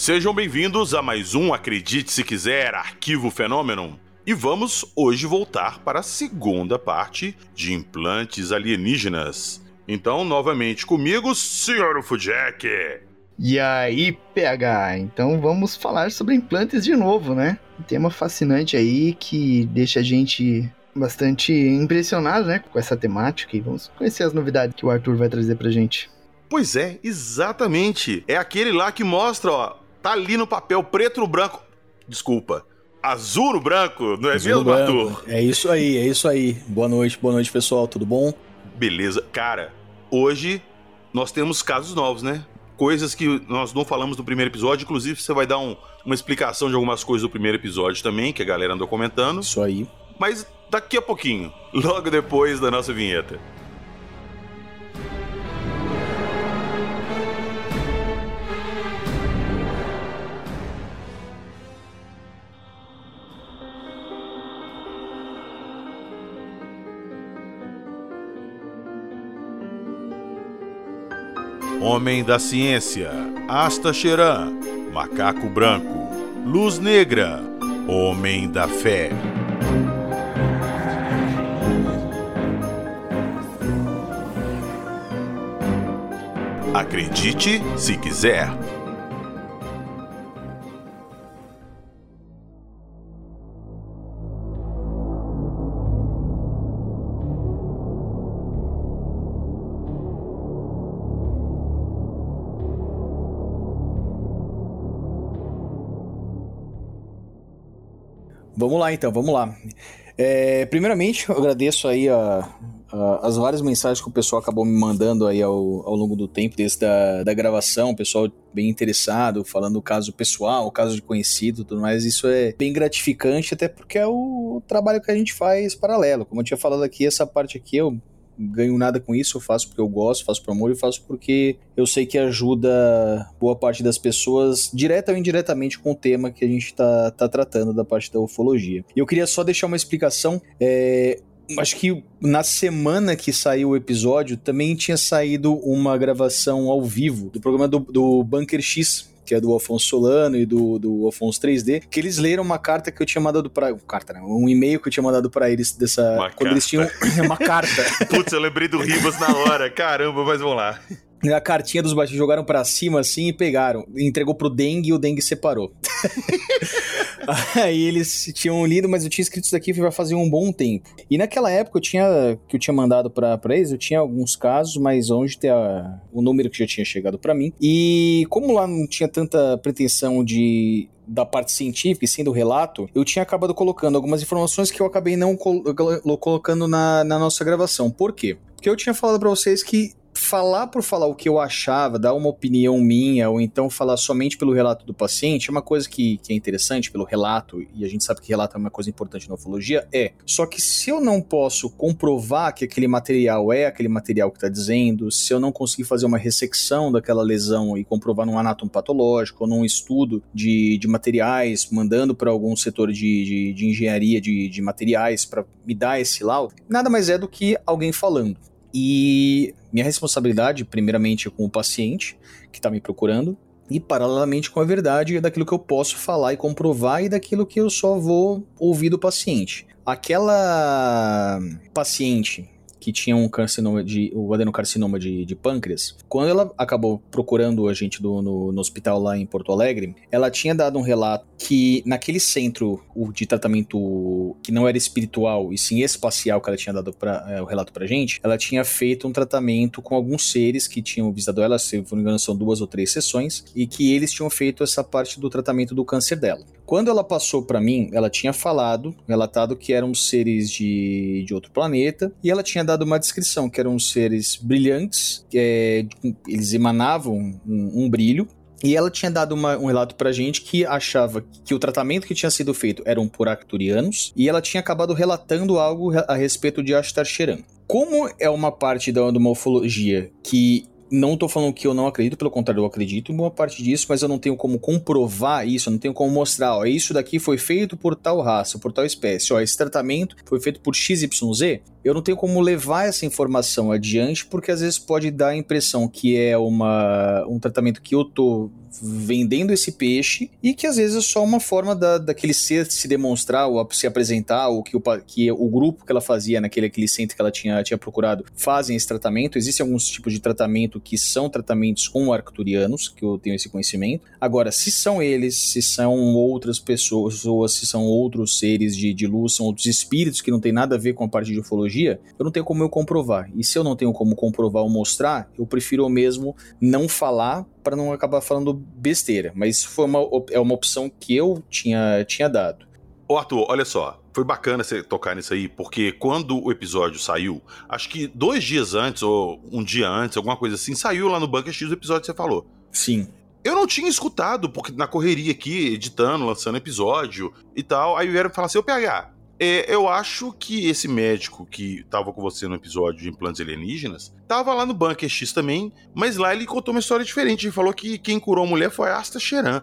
Sejam bem-vindos a mais um Acredite Se Quiser Arquivo Fenômeno. E vamos hoje voltar para a segunda parte de implantes alienígenas. Então, novamente comigo, Sr. Fujek. E aí, PH? Então vamos falar sobre implantes de novo, né? Um tema fascinante aí que deixa a gente bastante impressionado, né, com essa temática e vamos conhecer as novidades que o Arthur vai trazer pra gente. Pois é, exatamente. É aquele lá que mostra, ó, tá ali no papel preto no branco. Desculpa. Azul no branco, não é Azul mesmo. Arthur? É isso aí, é isso aí. Boa noite, boa noite, pessoal. Tudo bom? Beleza. Cara, hoje nós temos casos novos, né? Coisas que nós não falamos no primeiro episódio. Inclusive, você vai dar um- uma explicação de algumas coisas do primeiro episódio também, que a galera andou comentando. Isso aí. Mas daqui a pouquinho, logo depois da nossa vinheta. Homem da Ciência, Asta Cheran, Macaco Branco, Luz Negra, Homem da Fé. Acredite se quiser. Vamos lá então, vamos lá. É, primeiramente, eu agradeço aí a- a- as várias mensagens que o pessoal acabou me mandando aí ao, ao longo do tempo, desde da, da gravação, o pessoal bem interessado, falando o caso pessoal, o caso de conhecido tudo mais. Isso é bem gratificante, até porque é o trabalho que a gente faz paralelo. Como eu tinha falado aqui, essa parte aqui eu ganho nada com isso, eu faço porque eu gosto, faço por amor e faço porque eu sei que ajuda boa parte das pessoas, direta ou indiretamente, com o tema que a gente tá, tá tratando da parte da ufologia. E eu queria só deixar uma explicação. é, Acho que na semana que saiu o episódio também tinha saído uma gravação ao vivo do programa do, do Bunker X, que é do Afonso Solano e do, do Afonso 3D, que eles leram uma carta que eu tinha mandado pra. Carta, não, um e-mail que eu tinha mandado pra eles dessa. Uma quando eles tinham. uma carta. Putz, eu lembrei do Ribas na hora. Caramba, mas vamos lá. A cartinha dos baixos jogaram pra cima assim e pegaram. Entregou pro Dengue e o Dengue separou. Aí eles tinham lido, mas eu tinha escrito isso daqui vai fazer um bom tempo. E naquela época eu tinha que eu tinha mandado pra eles, eu tinha alguns casos, mas onde tem a- o número que já tinha chegado pra mim. E como lá não tinha tanta pretensão de da parte científica e sim do relato, eu tinha acabado colocando algumas informações que eu acabei não col- colocando na, na nossa gravação. Por quê? Porque eu tinha falado pra vocês que falar por falar o que eu achava, dar uma opinião minha, ou então falar somente pelo relato do paciente, é uma coisa que, que é interessante pelo relato, e a gente sabe que relato é uma coisa importante na ufologia, é. Só que se eu não posso comprovar que aquele material é aquele material que está dizendo, se eu não conseguir fazer uma ressecção daquela lesão e comprovar num anátomo patológico, ou num estudo de, de materiais, mandando para algum setor de, de, de engenharia de, de materiais para me dar esse laudo, nada mais é do que alguém falando. E minha responsabilidade, primeiramente, é com o paciente que está me procurando, e paralelamente com a verdade daquilo que eu posso falar e comprovar e daquilo que eu só vou ouvir do paciente. Aquela paciente que tinha um carcinoma de, o adenocarcinoma de, de pâncreas, quando ela acabou procurando a gente do- no, no hospital lá em Porto Alegre, ela tinha dado um relato que naquele centro o de tratamento que não era espiritual e sim espacial que ela tinha dado pra, é, o relato pra gente, ela tinha feito um tratamento com alguns seres que tinham visitado ela, se não me engano são duas ou três sessões, e que eles tinham feito essa parte do tratamento do câncer dela. Quando ela passou pra mim, ela tinha falado, relatado que eram seres de, de outro planeta, e ela tinha dado uma descrição que eram seres brilhantes, é, eles emanavam um, um brilho, e ela tinha dado uma- um relato pra gente que achava que o tratamento que tinha sido feito eram por arcturianos, e ela tinha acabado relatando algo a respeito de Ashtar Sheran. Como é uma parte da, de que não tô falando que eu não acredito, pelo contrário, eu acredito em boa parte disso, mas eu não tenho como comprovar isso, eu não tenho como mostrar, ó, isso daqui foi feito por tal raça, por tal espécie, ó, esse tratamento foi feito por XYZ. Eu não tenho como levar essa informação adiante, porque às vezes pode dar a impressão que é uma, um tratamento que eu tô vendendo esse peixe e que às vezes é só uma forma da, daquele ser se demonstrar ou se apresentar, ou que o, que o grupo que ela fazia naquele aquele centro que ela tinha, tinha procurado fazem esse tratamento. Existem alguns tipos de tratamento que são tratamentos com arcturianos, que eu tenho esse conhecimento. Agora, se são eles, se são outras pessoas, ou se são outros seres de, de luz, são outros espíritos que não tem nada a ver com a parte de ufologia, eu não tenho como eu comprovar. E se eu não tenho como comprovar ou mostrar, eu prefiro mesmo não falar para não acabar falando besteira. Mas foi uma, é uma opção que eu tinha, tinha dado. Ô Arthur, olha só, foi bacana você tocar nisso aí, porque quando o episódio saiu, acho que dois dias antes, ou um dia antes, alguma coisa assim, saiu lá no Bunker X o episódio que você falou. Sim. Eu não tinha escutado, porque na correria aqui, editando, lançando episódio e tal, aí vieram falar assim, ô PH, é, eu acho que esse médico que tava com você no episódio de implantes alienígenas tava lá no Bunker X também, mas lá ele contou uma história diferente. Ele falou que quem curou a mulher foi a Asta Cheran.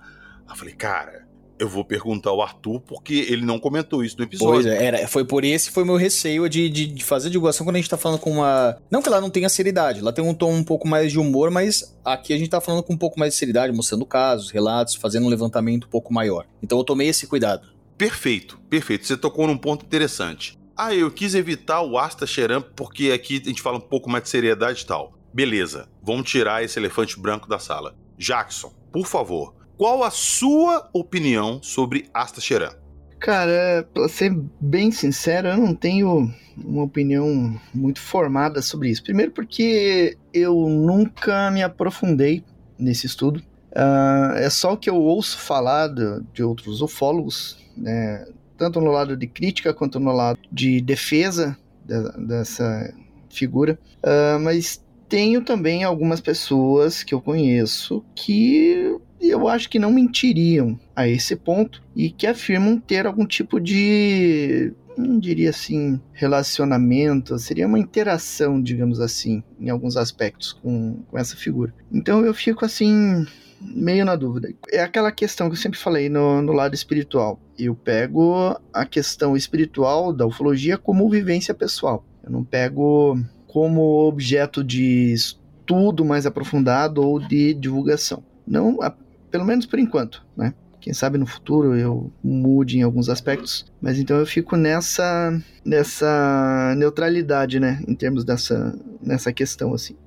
Eu falei, cara, eu vou perguntar ao Arthur porque ele não comentou isso no episódio. Pois é, era, foi por esse foi meu receio de, de, de, fazer divulgação quando a gente tá falando com uma. Não que ela não tenha seriedade, ela tem um tom um pouco mais de humor, mas aqui a gente tá falando com um pouco mais de seriedade, mostrando casos, relatos, fazendo um levantamento um pouco maior. Então eu tomei esse cuidado. Perfeito, perfeito. Você tocou num ponto interessante. Ah, eu quis evitar o Asta Cheran porque aqui a gente fala um pouco mais de seriedade e tal. Beleza, vamos tirar esse elefante branco da sala. Jackson, por favor, qual a sua opinião sobre Asta Cheran? Cara, pra ser bem sincero, eu não tenho uma opinião muito formada sobre isso. Primeiro porque eu nunca me aprofundei nesse estudo. Uh, é só o que eu ouço falar de, de outros ufólogos né, tanto no lado de crítica quanto no lado de defesa de, dessa figura. Uh, mas tenho também algumas pessoas que eu conheço que eu acho que não mentiriam a esse ponto e que afirmam ter algum tipo de não diria assim relacionamento, seria uma interação, digamos assim, em alguns aspectos com, com essa figura. Então eu fico assim meio na dúvida. É aquela questão que eu sempre falei no, no lado espiritual. Eu pego a questão espiritual da ufologia como vivência pessoal. Eu não pego como objeto de estudo mais aprofundado ou de divulgação. Não, pelo menos por enquanto, né? Quem sabe no futuro eu mude em alguns aspectos, mas então eu fico nessa nessa neutralidade, né, em termos dessa nessa questão assim.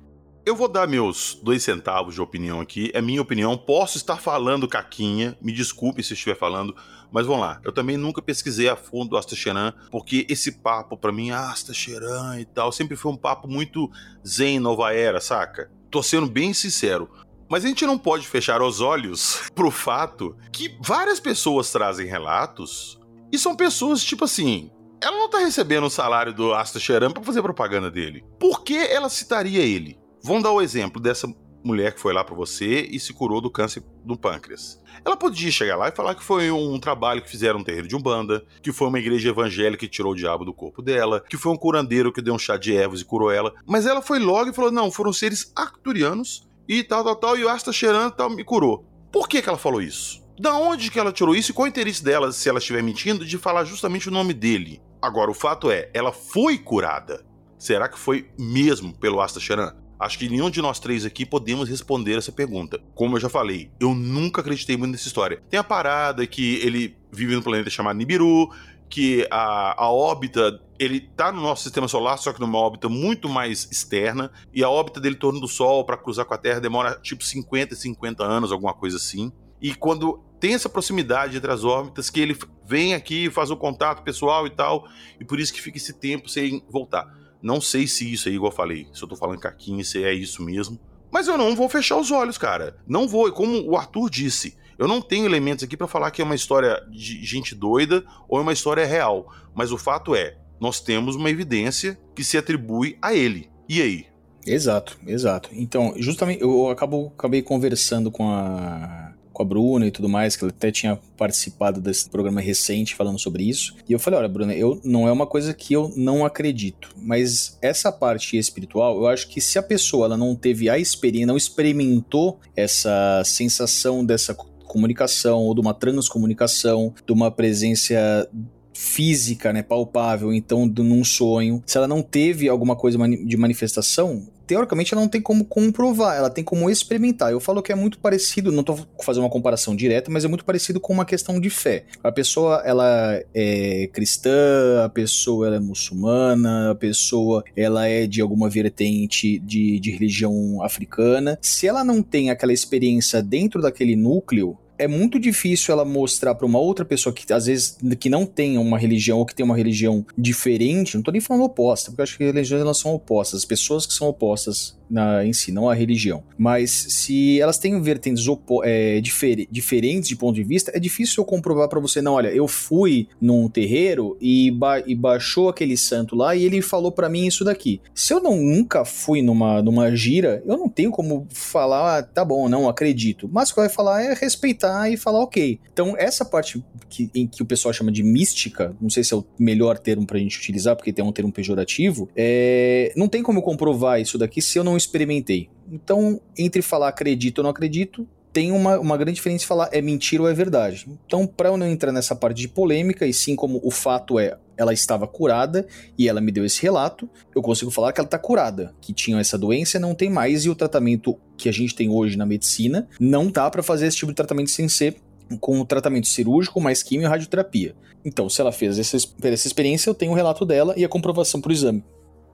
Eu vou dar meus dois centavos de opinião aqui. É minha opinião. Posso estar falando caquinha. Me desculpe se estiver falando. Mas vamos lá. Eu também nunca pesquisei a fundo Asta Cheran, porque esse papo para mim, Asta Cheran e tal, sempre foi um papo muito zen nova era, saca? Tô sendo bem sincero. Mas a gente não pode fechar os olhos pro fato que várias pessoas trazem relatos e são pessoas tipo assim, ela não tá recebendo o salário do Asta Cheran para fazer propaganda dele. Por que ela citaria ele? Vamos dar o exemplo dessa mulher que foi lá para você e se curou do câncer do pâncreas. Ela podia chegar lá e falar que foi um trabalho que fizeram um terreiro de umbanda, que foi uma igreja evangélica que tirou o diabo do corpo dela, que foi um curandeiro que deu um chá de ervas e curou ela. Mas ela foi logo e falou: não, foram seres arcturianos e tal, tal, tal, e o Asta cheirando tal, me curou. Por que, que ela falou isso? Da onde que ela tirou isso e qual o interesse dela, se ela estiver mentindo, de falar justamente o nome dele? Agora, o fato é, ela foi curada. Será que foi mesmo pelo Asta Cheran? Acho que nenhum de nós três aqui podemos responder essa pergunta. Como eu já falei, eu nunca acreditei muito nessa história. Tem a parada que ele vive num planeta chamado Nibiru, que a, a órbita ele tá no nosso sistema solar, só que numa órbita muito mais externa, e a órbita dele em torno do Sol para cruzar com a Terra demora tipo 50 e 50 anos, alguma coisa assim. E quando tem essa proximidade entre as órbitas, que ele vem aqui, faz o contato pessoal e tal, e por isso que fica esse tempo sem voltar. Não sei se isso aí, igual eu falei, se eu tô falando caquinha, se é isso mesmo. Mas eu não vou fechar os olhos, cara. Não vou. Como o Arthur disse, eu não tenho elementos aqui para falar que é uma história de gente doida ou é uma história real. Mas o fato é, nós temos uma evidência que se atribui a ele. E aí? Exato, exato. Então, justamente, eu acabo, acabei conversando com a com a Bruna e tudo mais, que ela até tinha participado desse programa recente falando sobre isso. E eu falei: olha, Bruna, eu, não é uma coisa que eu não acredito, mas essa parte espiritual, eu acho que se a pessoa ela não teve a experiência, não experimentou essa sensação dessa comunicação ou de uma transcomunicação, de uma presença física, né, palpável, então num sonho, se ela não teve alguma coisa de manifestação, teoricamente, ela não tem como comprovar, ela tem como experimentar. Eu falo que é muito parecido, não tô fazendo uma comparação direta, mas é muito parecido com uma questão de fé. A pessoa, ela é cristã, a pessoa ela é muçulmana, a pessoa ela é de alguma vertente de, de religião africana. Se ela não tem aquela experiência dentro daquele núcleo, é muito difícil ela mostrar para uma outra pessoa que às vezes que não tenha uma religião ou que tem uma religião diferente, não tô nem falando oposta, porque eu acho que religiões elas são opostas, as pessoas que são opostas na, em si, não a religião. Mas se elas têm vertentes é, difer diferentes de ponto de vista, é difícil eu comprovar para você, não, olha, eu fui num terreiro e, ba e baixou aquele santo lá e ele falou para mim isso daqui. Se eu não nunca fui numa, numa gira, eu não tenho como falar, ah, tá bom, não acredito. Mas o que vai falar é respeitar e falar ok. Então, essa parte que, em que o pessoal chama de mística, não sei se é o melhor termo pra gente utilizar, porque tem um termo pejorativo, é... não tem como comprovar isso daqui se eu não experimentei. Então, entre falar acredito ou não acredito, tem uma, uma grande diferença em falar é mentira ou é verdade. Então, para eu não entrar nessa parte de polêmica, e sim como o fato é ela estava curada e ela me deu esse relato, eu consigo falar que ela está curada, que tinha essa doença não tem mais e o tratamento que a gente tem hoje na medicina não tá para fazer esse tipo de tratamento sem ser com o tratamento cirúrgico mais quimio e radioterapia. Então, se ela fez essa, essa experiência, eu tenho o relato dela e a comprovação pro exame.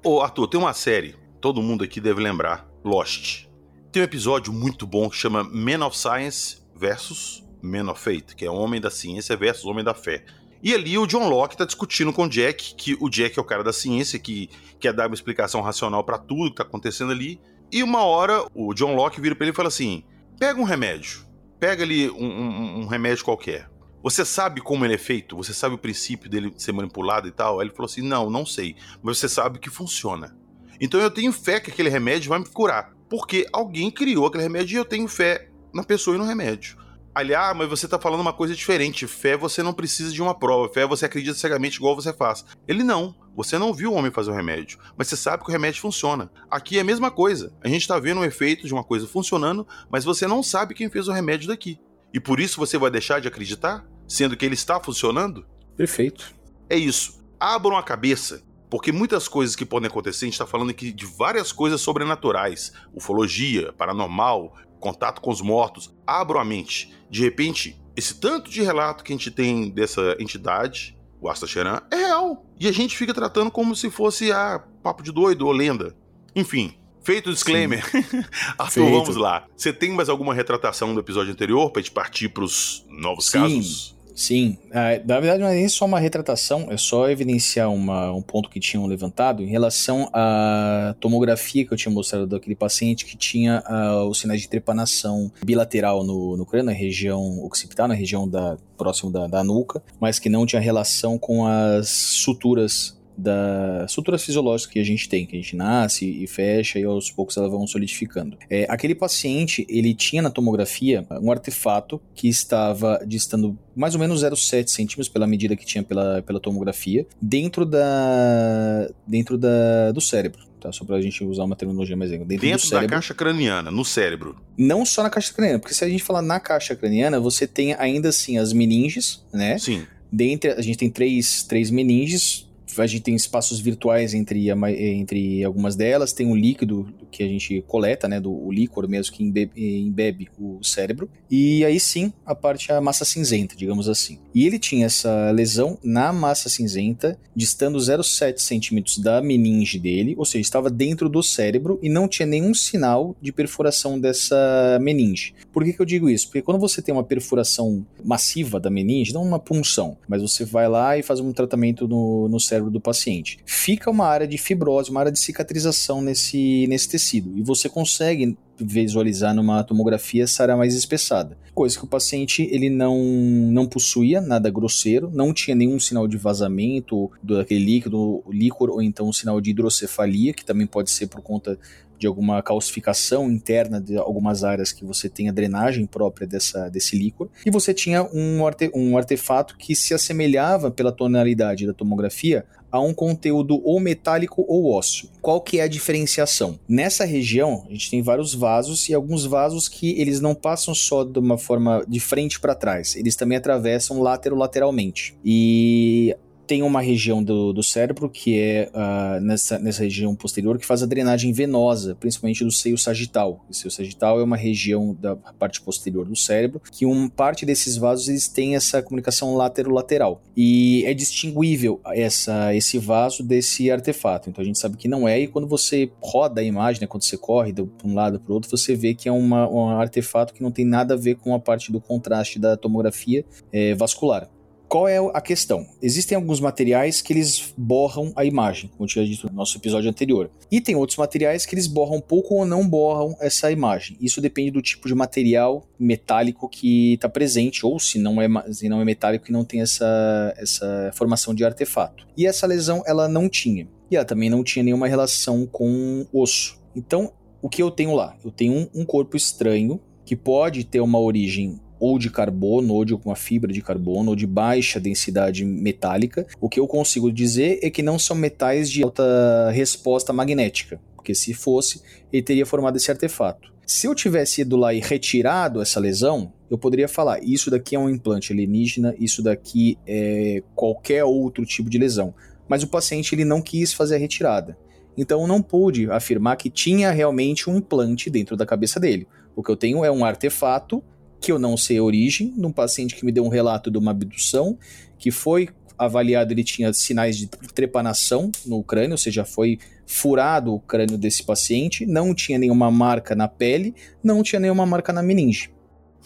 Ô, Arthur, tem uma série todo mundo aqui deve lembrar, Lost. Tem um episódio muito bom que chama Men of Science versus Men of Faith, que é Homem da Ciência versus Homem da Fé. E ali o John Locke tá discutindo com o Jack, que o Jack é o cara da ciência, que quer dar uma explicação racional para tudo que tá acontecendo ali. E uma hora o John Locke vira pra ele e fala assim: pega um remédio, pega ali um, um, um remédio qualquer. Você sabe como ele é feito? Você sabe o princípio dele ser manipulado e tal? Aí ele falou assim: não, não sei, mas você sabe que funciona. Então eu tenho fé que aquele remédio vai me curar. Porque alguém criou aquele remédio e eu tenho fé na pessoa e no remédio. Aliás, ah, mas você tá falando uma coisa diferente. Fé você não precisa de uma prova. Fé você acredita cegamente igual você faz. Ele não. Você não viu o homem fazer o remédio, mas você sabe que o remédio funciona. Aqui é a mesma coisa. A gente tá vendo o efeito de uma coisa funcionando, mas você não sabe quem fez o remédio daqui. E por isso você vai deixar de acreditar, sendo que ele está funcionando? Perfeito. É isso. Abram a cabeça porque muitas coisas que podem acontecer, a gente está falando aqui de várias coisas sobrenaturais, ufologia, paranormal, contato com os mortos. Abram a mente. De repente, esse tanto de relato que a gente tem dessa entidade, o Asta Cheran, é real. E a gente fica tratando como se fosse a ah, papo de doido ou lenda. Enfim, feito o disclaimer. Arthur, Feito. vamos lá. Você tem mais alguma retratação do episódio anterior para a gente partir para os novos Sim. casos? Sim, é, na verdade não é nem só uma retratação, é só evidenciar uma, um ponto que tinham levantado em relação à tomografia que eu tinha mostrado daquele paciente que tinha uh, os sinais de trepanação bilateral no, no crânio, na região occipital, na região da, próximo da, da nuca, mas que não tinha relação com as suturas das estruturas fisiológicas que a gente tem, que a gente nasce e fecha e aos poucos elas vão solidificando. É, aquele paciente, ele tinha na tomografia um artefato que estava distando mais ou menos 0,7 centímetros pela medida que tinha pela, pela tomografia, dentro da dentro da, do cérebro. Tá, só pra gente usar uma terminologia mais dentro, dentro da caixa craniana, no cérebro. Não só na caixa craniana, porque se a gente falar na caixa craniana, você tem ainda assim as meninges, né? Sim. Dentre, a gente tem três, três meninges, a gente tem espaços virtuais entre, a, entre algumas delas, tem um líquido que a gente coleta, né, do o líquor mesmo que embebe, embebe, o cérebro, e aí sim a parte a massa cinzenta, digamos assim. E ele tinha essa lesão na massa cinzenta, distando 0,7 centímetros da meninge dele, ou seja, estava dentro do cérebro e não tinha nenhum sinal de perfuração dessa meninge. Por que, que eu digo isso? Porque quando você tem uma perfuração massiva da meninge, não uma punção, mas você vai lá e faz um tratamento no, no cérebro cérebro do paciente. Fica uma área de fibrose, uma área de cicatrização nesse, nesse tecido. E você consegue visualizar numa tomografia essa área mais espessada. Coisa que o paciente ele não, não possuía nada grosseiro, não tinha nenhum sinal de vazamento daquele líquido, líquor, ou então um sinal de hidrocefalia, que também pode ser por conta de alguma calcificação interna de algumas áreas que você tem a drenagem própria dessa, desse líquor, e você tinha um, arte, um artefato que se assemelhava pela tonalidade da tomografia a um conteúdo ou metálico ou ósseo. Qual que é a diferenciação? Nessa região, a gente tem vários vasos e alguns vasos que eles não passam só de uma forma de frente para trás, eles também atravessam laterolateralmente. E tem uma região do, do cérebro que é uh, nessa, nessa região posterior que faz a drenagem venosa, principalmente do seio sagital. O seio sagital é uma região da parte posterior do cérebro que uma parte desses vasos eles têm essa comunicação laterolateral e é distinguível essa, esse vaso desse artefato. Então a gente sabe que não é e quando você roda a imagem, né, quando você corre de um lado para o outro, você vê que é uma, um artefato que não tem nada a ver com a parte do contraste da tomografia é, vascular. Qual é a questão? Existem alguns materiais que eles borram a imagem, como eu tinha dito no nosso episódio anterior. E tem outros materiais que eles borram pouco ou não borram essa imagem. Isso depende do tipo de material metálico que está presente, ou se não é, se não é metálico que não tem essa, essa formação de artefato. E essa lesão ela não tinha. E ela também não tinha nenhuma relação com osso. Então, o que eu tenho lá? Eu tenho um, um corpo estranho que pode ter uma origem ou de carbono, ou de alguma fibra de carbono, ou de baixa densidade metálica. O que eu consigo dizer é que não são metais de alta resposta magnética, porque se fosse, ele teria formado esse artefato. Se eu tivesse ido lá e retirado essa lesão, eu poderia falar: isso daqui é um implante alienígena, isso daqui é qualquer outro tipo de lesão. Mas o paciente ele não quis fazer a retirada. Então não pude afirmar que tinha realmente um implante dentro da cabeça dele. O que eu tenho é um artefato que eu não sei a origem, num paciente que me deu um relato de uma abdução, que foi avaliado, ele tinha sinais de trepanação no crânio, ou seja, foi furado o crânio desse paciente, não tinha nenhuma marca na pele, não tinha nenhuma marca na meninge.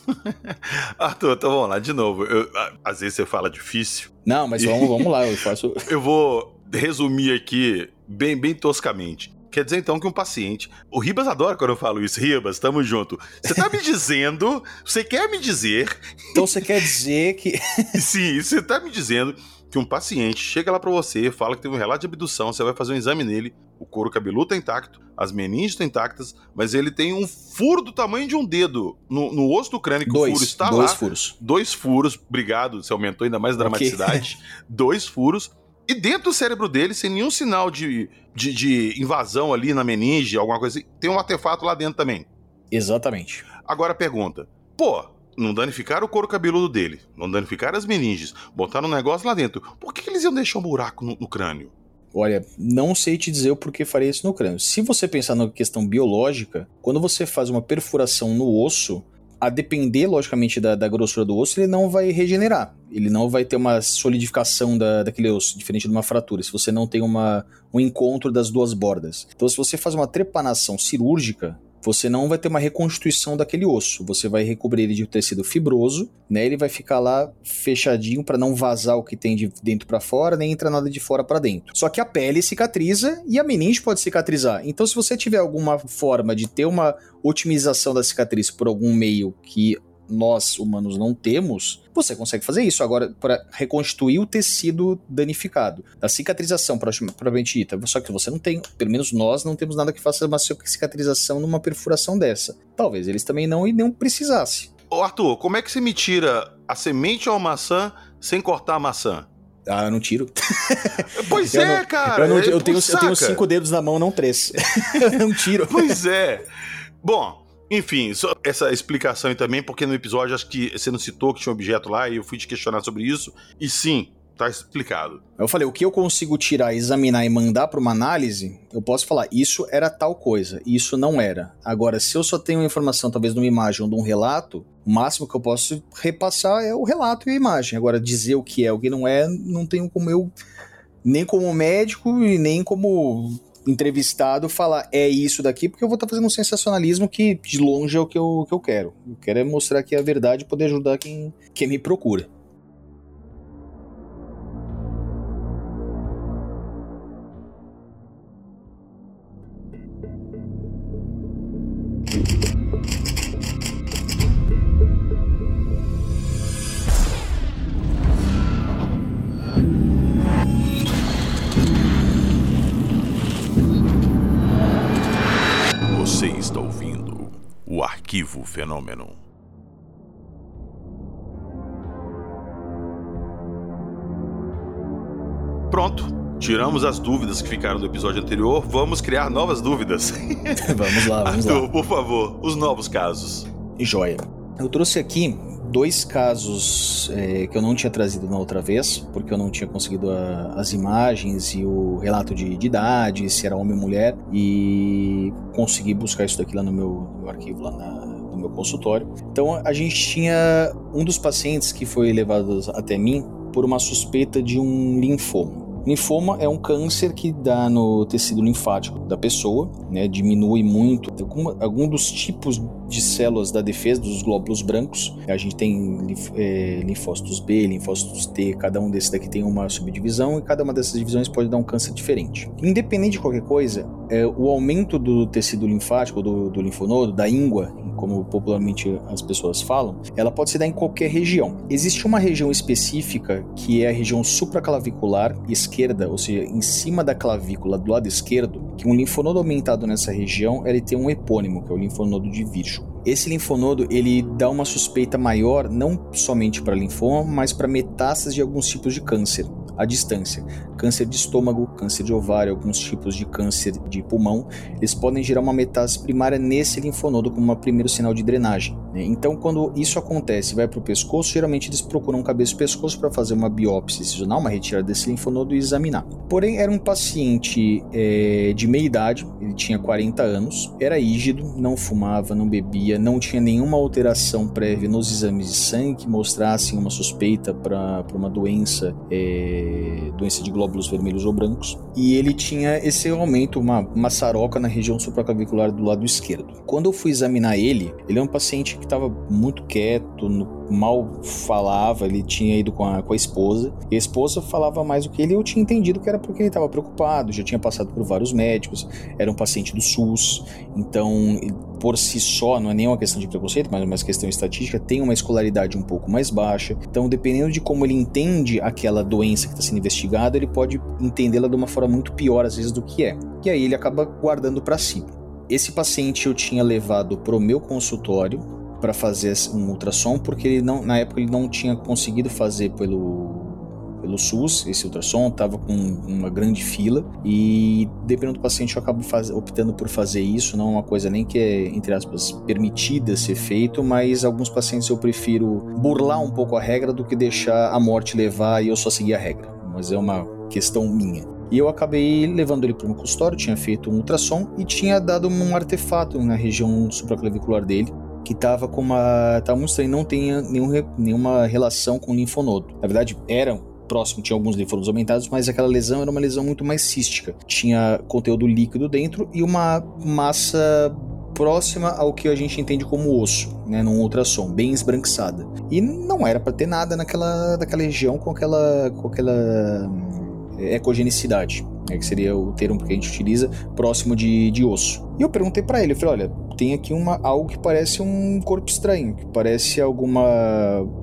Arthur, então vamos lá, de novo. Eu, às vezes você fala difícil. Não, mas vamos, vamos lá, eu faço. eu vou resumir aqui bem, bem toscamente. Quer dizer então que um paciente. O Ribas adora quando eu falo isso. Ribas, tamo junto. Você tá me dizendo. Você quer me dizer. Então você quer dizer que. Sim, você tá me dizendo que um paciente chega lá para você, fala que teve um relato de abdução, você vai fazer um exame nele, o couro cabeludo tá intacto, as meninges estão intactas, mas ele tem um furo do tamanho de um dedo no, no osso do crânio, que dois, o furo está dois lá. Dois furos. Dois furos, obrigado, você aumentou ainda mais a dramaticidade. Okay. dois furos. E dentro do cérebro dele, sem nenhum sinal de, de, de, invasão ali na meninge, alguma coisa assim, tem um artefato lá dentro também. Exatamente. Agora pergunta: pô, não danificaram o couro cabeludo dele, não danificaram as meninges, botaram um negócio lá dentro. Por que, que eles iam deixar um buraco no, no crânio? Olha, não sei te dizer o porquê faria isso no crânio. Se você pensar na questão biológica, quando você faz uma perfuração no osso, a depender, logicamente, da, da, grossura do osso, ele não vai regenerar. Ele não vai ter uma solidificação da, daquele osso, diferente de uma fratura, se você não tem uma, um encontro das duas bordas. Então, se você faz uma trepanação cirúrgica, você não vai ter uma reconstituição daquele osso. Você vai recobrir ele de tecido fibroso, né? Ele vai ficar lá fechadinho para não vazar o que tem de dentro para fora, nem entrar nada de fora para dentro. Só que a pele cicatriza e a meninge pode cicatrizar. Então, se você tiver alguma forma de ter uma otimização da cicatriz por algum meio que nós humanos não temos, você consegue fazer isso. Agora, para reconstituir o tecido danificado, a cicatrização, propriamente dita, só que você não tem, pelo menos nós não temos nada que faça uma cicatrização numa perfuração dessa. Talvez eles também não e não precisasse. Ô Arthur, como é que você me tira a semente ou a maçã sem cortar a maçã? Ah, eu não tiro. Pois é, não, cara. Eu, não, eu, tenho, eu, tenho, cinco dedos na mão, não três. eu não tiro. Pois é. Bom, enfim, só essa explicação aí também, porque no episódio acho que você não citou que tinha um objeto lá e eu fui te questionar sobre isso. E sim, tá explicado. Eu falei, o que eu consigo tirar, examinar e mandar para uma análise, eu posso falar, isso era tal coisa, isso não era. Agora, se eu só tenho informação, talvez de uma imagem ou de um relato, o máximo que eu posso repassar é o relato e a imagem. Agora, dizer o que é, o que não é, não tenho como eu, nem como médico e nem como entrevistado falar é isso daqui, porque eu vou estar tá fazendo um sensacionalismo que de longe é o que eu, que eu quero. Eu quero é mostrar que é a verdade e poder ajudar quem, quem me procura. Tiramos as dúvidas que ficaram do episódio anterior, vamos criar novas dúvidas. vamos lá, vamos Arthur, lá. por favor, os novos casos. Joia. Eu trouxe aqui dois casos é, que eu não tinha trazido na outra vez, porque eu não tinha conseguido a, as imagens e o relato de, de, idade, se era homem ou mulher, e consegui buscar isso daqui lá no meu, no meu arquivo, lá na, no meu consultório. Então a gente tinha um dos pacientes que foi levado até mim por uma suspeita de um linfoma. Linfoma é um câncer que dá no tecido linfático da pessoa, né, diminui muito algum, algum dos tipos de células da defesa dos glóbulos brancos. A gente tem é, linfócitos B, linfócitos T, cada um desses daqui tem uma subdivisão e cada uma dessas divisões pode dar um câncer diferente. Independente de qualquer coisa, é, o aumento do tecido linfático, do, do linfonodo, da íngua, como popularmente as pessoas falam, ela pode se dar em qualquer região. Existe uma região específica que é a região supraclavicular esquerda, ou seja, em cima da clavícula do lado esquerdo, que um linfonodo aumentado nessa região ele tem um epônimo, que é o linfonodo de Virchow. Esse linfonodo ele dá uma suspeita maior não somente para linfoma, mas para metástases de alguns tipos de câncer à distância. Câncer de estômago, câncer de ovário, alguns tipos de câncer de pulmão, eles podem gerar uma metástase primária nesse linfonodo como um primeiro sinal de drenagem. Né? Então, quando isso acontece, vai para o pescoço, geralmente eles procuram cabeça e pescoço para fazer uma biópsia incisional, uma retirada desse linfonodo e examinar. Porém, era um paciente é, de meia idade, ele tinha 40 anos, era ígido, não fumava, não bebia, não tinha nenhuma alteração prévia nos exames de sangue que mostrassem uma suspeita para uma doença, é, doença de glóbulos vermelhos ou brancos. E ele tinha esse aumento, uma, saroca na região supraclavicular do lado esquerdo. Quando eu fui examinar ele, ele é um paciente que estava muito quieto, mal falava, ele tinha ido com a, com a esposa, e a esposa falava mais do que ele, eu tinha entendido que era porque ele estava preocupado, já tinha passado por vários médicos, era um paciente do SUS, então, por si só, não é nem uma questão de preconceito, mas uma questão estatística, tem uma escolaridade um pouco mais baixa, então, dependendo de como ele entende aquela doença que está sendo investigada, ele pode entendê-la de uma forma muito pior, às vezes, do que é, e aí ele acaba guardando para si. Esse paciente eu tinha levado pro meu consultório para fazer um ultrassom, porque ele não, na época ele não tinha conseguido fazer pelo pelo SUS, esse ultrassom, estava com uma grande fila e dependendo do paciente eu acabo faz, optando por fazer isso, não é uma coisa nem que é, entre aspas, permitida ser feito, mas alguns pacientes eu prefiro burlar um pouco a regra do que deixar a morte levar e eu só seguir a regra, mas é uma questão minha. E eu acabei levando ele para um consultório, tinha feito um ultrassom e tinha dado um artefato na região supraclavicular dele, que estava com uma. tava muito estranho, não tinha nenhum, nenhuma relação com o linfonodo. Na verdade, era próximo, tinha alguns linfonodos aumentados, mas aquela lesão era uma lesão muito mais cística. Tinha conteúdo líquido dentro e uma massa próxima ao que a gente entende como osso, né, num ultrassom, bem esbranquiçada. E não era para ter nada naquela, naquela região com aquela, com aquela ecogenicidade, né, que seria o termo que a gente utiliza, próximo de, de osso. E eu perguntei para ele, eu falei, olha, tem aqui uma, algo que parece um corpo estranho, que parece alguma...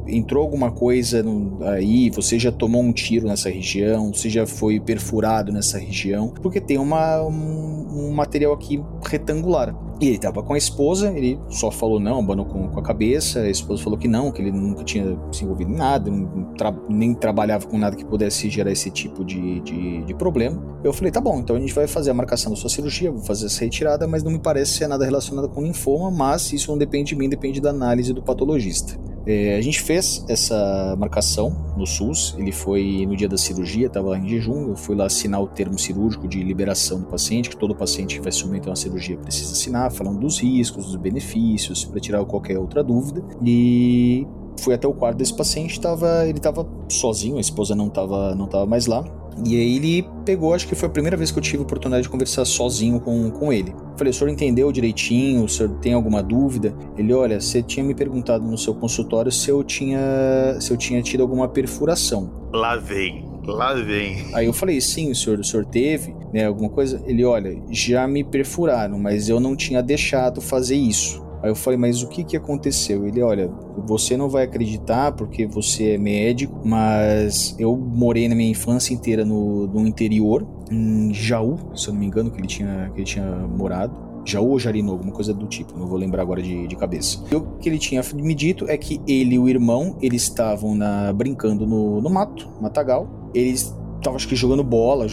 entrou alguma coisa no, aí, você já tomou um tiro nessa região, você já foi perfurado nessa região, porque tem uma, um, um material aqui retangular. E ele tava com a esposa, ele só falou não, abanou com, com, a cabeça, a esposa falou que não, que ele nunca tinha se envolvido em nada, tra nem trabalhava com nada que pudesse gerar esse tipo de, de, de, problema. Eu falei, tá bom, então a gente vai fazer a marcação da sua cirurgia, vou fazer essa retirada, mas não me parece ser nada relacionado com linfoma, mas isso não depende de mim, depende da análise do patologista. É, a gente fez essa marcação no SUS, ele foi no dia da cirurgia, estava em jejum, eu fui lá assinar o termo cirúrgico de liberação do paciente, que todo paciente que vai submeter uma cirurgia precisa assinar, falando dos riscos, dos benefícios, para tirar qualquer outra dúvida. E fui até o quarto desse paciente, tava, ele estava sozinho, a esposa não estava não tava mais lá. E aí ele pegou, acho que foi a primeira vez que eu tive a oportunidade de conversar sozinho com, com ele. Falei, o senhor entendeu direitinho? O senhor tem alguma dúvida? Ele, olha, você tinha me perguntado no seu consultório se eu tinha, se eu tinha tido alguma perfuração. Lá vem. Lá vem. Aí eu falei, sim, o senhor, o senhor teve, né, alguma coisa? Ele, olha, já me perfuraram, mas eu não tinha deixado fazer isso. Aí eu falei, mas o que que aconteceu? Ele, olha, você não vai acreditar porque você é médico, mas eu morei na minha infância inteira no, no interior, em Jaú, se eu não me engano, que ele tinha, que ele tinha morado. Jaú ou Jarinu, alguma coisa do tipo, não vou lembrar agora de, de cabeça. E o que ele tinha me dito é que ele e o irmão, eles estavam na, brincando no, no mato, matagal. Eles estavam, acho que, jogando bola,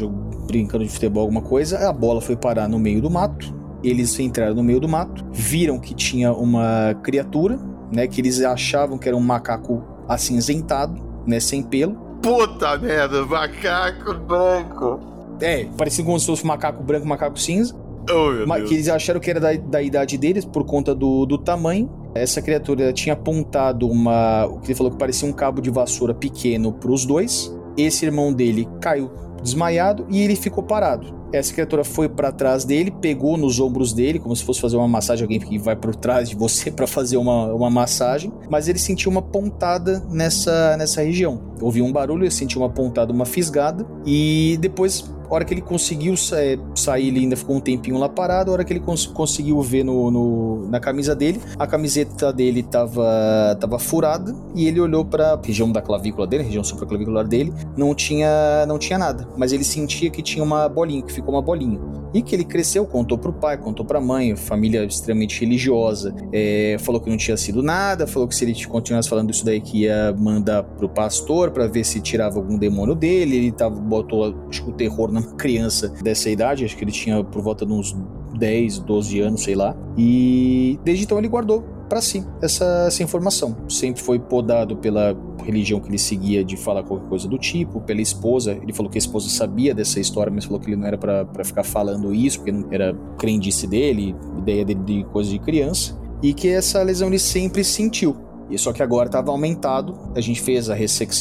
brincando de futebol, alguma coisa. A bola foi parar no meio do mato eles entraram no meio do mato, viram que tinha uma criatura né? Que eles achavam que era um macaco acinzentado, né? Sem pelo. Puta merda, macaco branco. É, parecia como se fosse um macaco branco, macaco cinza. Oh, meu Mas Deus. que eles acharam que era da, da idade deles por conta do, do tamanho. Essa criatura tinha apontado uma. O que ele falou que parecia um cabo de vassoura pequeno para os dois. Esse irmão dele caiu desmaiado e ele ficou parado. Essa criatura foi para trás dele, pegou nos ombros dele, como se fosse fazer uma massagem, alguém que vai por trás de você para fazer uma, uma massagem, mas ele sentiu uma pontada nessa, nessa região. Ouviu um barulho, ele sentiu uma pontada, uma fisgada, e depois a hora que ele conseguiu sa sair, ele ainda ficou um tempinho lá parado. A hora que ele cons conseguiu ver no, no, na camisa dele, a camiseta dele tava, tava furada. E ele olhou para região da clavícula dele, região supraclavicular dele, não tinha, não tinha nada, mas ele sentia que tinha uma bolinha, que ficou uma bolinha. E que ele cresceu, contou pro pai, contou pra mãe, família extremamente religiosa, é, falou que não tinha sido nada, falou que se ele continuasse falando isso daí que ia mandar pro pastor para ver se tirava algum demônio dele, ele tava, botou acho que o terror numa criança dessa idade, acho que ele tinha por volta de uns 10, 12 anos, sei lá. E desde então ele guardou para si essa, essa informação. Sempre foi podado pela religião que ele seguia de falar qualquer coisa do tipo, pela esposa. Ele falou que a esposa sabia dessa história, mas falou que ele não era para ficar falando isso, porque não era crendice dele, ideia dele de coisa de criança. E que essa lesão ele sempre sentiu. E só que agora estava aumentado. A gente fez a,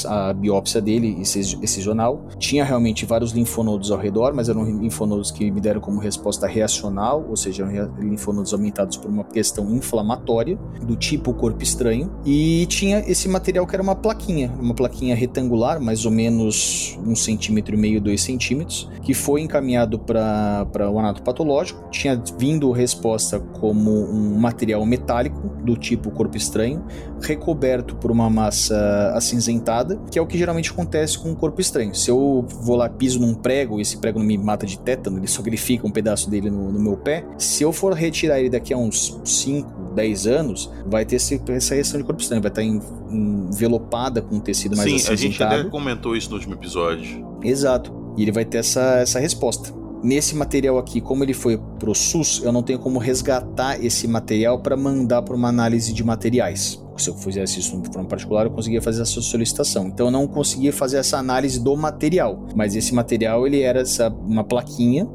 a biópsia dele, excisional. Tinha realmente vários linfonodos ao redor, mas eram linfonodos que me deram como resposta reacional, ou seja, linfonodos aumentados por uma questão inflamatória, do tipo corpo estranho. E tinha esse material que era uma plaquinha, uma plaquinha retangular, mais ou menos um centímetro e meio, dois centímetros, que foi encaminhado para o anato patológico. Tinha vindo resposta como um material metálico, do tipo corpo estranho recoberto por uma massa acinzentada, que é o que geralmente acontece com o corpo estranho. Se eu vou lá, piso num prego, e esse prego não me mata de tétano, ele só grifica um pedaço dele no, no meu pé, se eu for retirar ele daqui a uns 5, 10 anos, vai ter esse, essa reação de corpo estranho, vai estar em, envelopada com um tecido mais Sim, acinzentado. a gente até comentou isso no último episódio. Exato. E ele vai ter essa, essa resposta. Nesse material aqui, como ele foi pro SUS, eu não tenho como resgatar esse material para mandar para uma análise de materiais. Se eu fizesse isso de forma particular, eu conseguia fazer essa solicitação. Então eu não conseguia fazer essa análise do material, mas esse material ele era essa, uma plaquinha,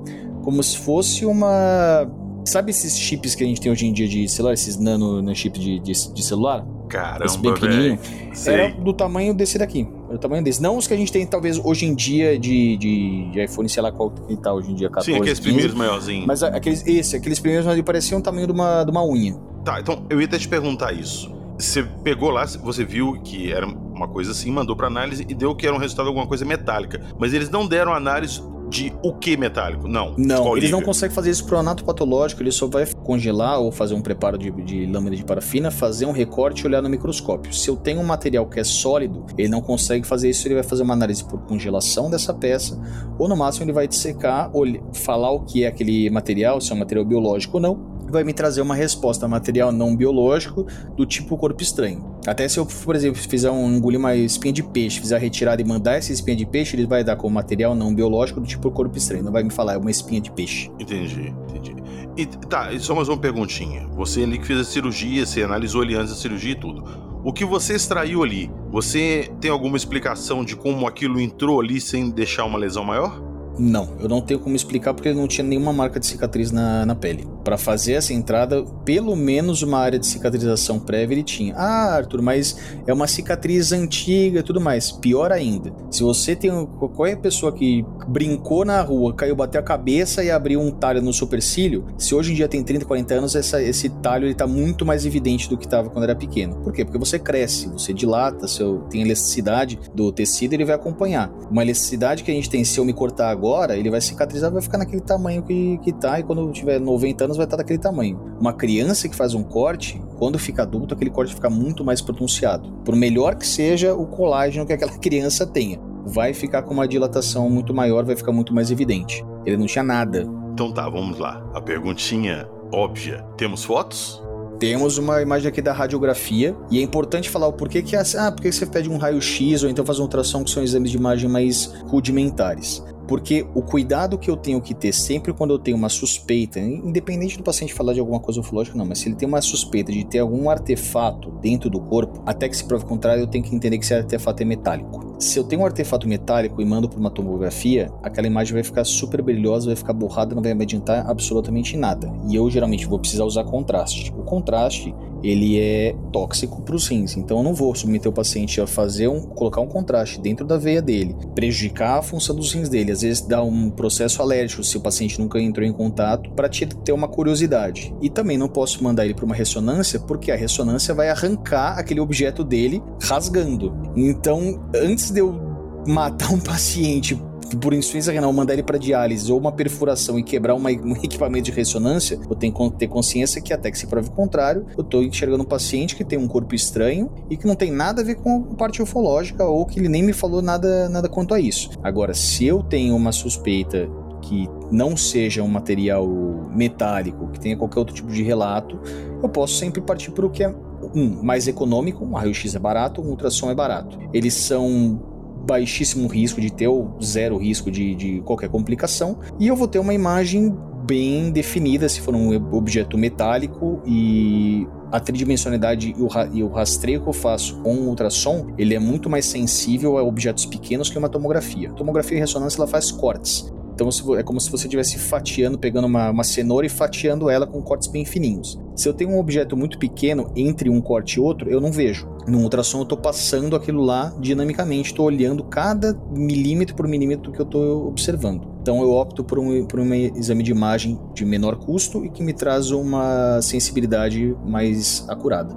como se fosse uma Sabe esses chips que a gente tem hoje em dia de celular, esses nano, nano chip de, de, de celular? Caramba, Esse bem pequenininho. Era do tamanho desse daqui. Era do tamanho desse. Não os que a gente tem, talvez, hoje em dia de, de, de iPhone, sei lá qual que tá hoje em dia, 14, Sim, aqueles 15. primeiros maiorzinhos. Mas aqueles, esse, aqueles primeiros, mas ele parecia o tamanho de uma, de uma unha. Tá, então eu ia até te perguntar isso. Você pegou lá, você viu que era uma coisa assim, mandou pra análise e deu que era um resultado de alguma coisa metálica. Mas eles não deram análise de o que metálico? Não. Não, eles não conseguem fazer isso pro anato patológico, ele só vai congelar ou fazer um preparo de, de lâmina de parafina, fazer um recorte e olhar no microscópio. Se eu tenho um material que é sólido, ele não consegue fazer isso, ele vai fazer uma análise por congelação dessa peça, ou no máximo ele vai dissecar, olh- falar o que é aquele material, se é um material biológico ou não, vai me trazer uma resposta material não biológico do tipo corpo estranho. Até se eu, por exemplo, fizer um engolir uma espinha de peixe, fizer a retirada e mandar essa espinha de peixe, ele vai dar como material não biológico do tipo corpo estranho. Não vai me falar, é uma espinha de peixe. Entendi, entendi. E tá, só mais uma perguntinha. Você ali que fez a cirurgia, você analisou ali antes da cirurgia e tudo. O que você extraiu ali, você tem alguma explicação de como aquilo entrou ali sem deixar uma lesão maior? Não, eu não tenho como explicar porque não tinha nenhuma marca de cicatriz na, na pele. Para fazer essa entrada, pelo menos uma área de cicatrização prévia ele tinha. Ah, Arthur, mas é uma cicatriz antiga e tudo mais. Pior ainda, se você tem qualquer pessoa que brincou na rua, caiu, bateu a cabeça e abriu um talho no supercílio, se hoje em dia tem 30, 40 anos, essa- esse talho ele tá muito mais evidente do que estava quando era pequeno. Por quê? Porque você cresce, você dilata, seu, tem elasticidade do tecido, ele vai acompanhar. Uma elasticidade que a gente tem, se eu me cortar agora, ele vai cicatrizar, vai ficar naquele tamanho que, que tá, e quando tiver 90 anos vai estar daquele tamanho. Uma criança que faz um corte, quando fica adulto, aquele corte fica muito mais pronunciado. Por melhor que seja o colágeno que aquela criança tenha, vai ficar com uma dilatação muito maior, vai ficar muito mais evidente. Ele não tinha nada. Então tá, vamos lá. A perguntinha óbvia. Temos fotos? Temos uma imagem aqui da radiografia e é importante falar o porquê que as- ah, porque você pede um raio-x ou então faz uma ultrassom que são exames de imagem mais rudimentares. Porque o cuidado que eu tenho que ter sempre quando eu tenho uma suspeita, independente do paciente falar de alguma coisa ufológica não, mas se ele tem uma suspeita de ter algum artefato dentro do corpo, até que se prove o contrário, eu tenho que entender que esse artefato é metálico. Se eu tenho um artefato metálico e mando para uma tomografia, aquela imagem vai ficar super brilhosa, vai ficar borrada, não vai me adiantar absolutamente nada. E eu geralmente vou precisar usar contraste. O contraste ele é tóxico para os rins. Então eu não vou submeter o paciente a fazer um, colocar um contraste dentro da veia dele, prejudicar a função dos rins dele, às vezes dá um processo alérgico se o paciente nunca entrou em contato, para ter uma curiosidade. E também não posso mandar ele para uma ressonância, porque a ressonância vai arrancar aquele objeto dele rasgando. Então, antes de eu matar um paciente por insuficiência renal mandar ele para diálise ou uma perfuração e quebrar uma, um equipamento de ressonância, eu tenho que ter consciência que até que se prove o contrário, eu estou enxergando um paciente que tem um corpo estranho e que não tem nada a ver com a parte ufológica ou que ele nem me falou nada, nada quanto a isso. Agora, se eu tenho uma suspeita que não seja um material metálico, que tenha qualquer outro tipo de relato, eu posso sempre partir para o que é um mais econômico, um raio-x é barato, um ultrassom é barato. Eles são baixíssimo risco de ter ou zero risco de, de qualquer complicação, e eu vou ter uma imagem bem definida se for um objeto metálico e a tridimensionalidade e o, e o, rastreio que eu faço com o ultrassom, ele é muito mais sensível a objetos pequenos que uma tomografia. A tomografia e ressonância ela faz cortes. Então é como se você estivesse fatiando, pegando uma, uma cenoura e fatiando ela com cortes bem fininhos. Se eu tenho um objeto muito pequeno entre um corte e outro, eu não vejo. No ultrassom eu estou passando aquilo lá dinamicamente, estou olhando cada milímetro por milímetro que eu estou observando. Então eu opto por um, por um exame de imagem de menor custo e que me traz uma sensibilidade mais acurada.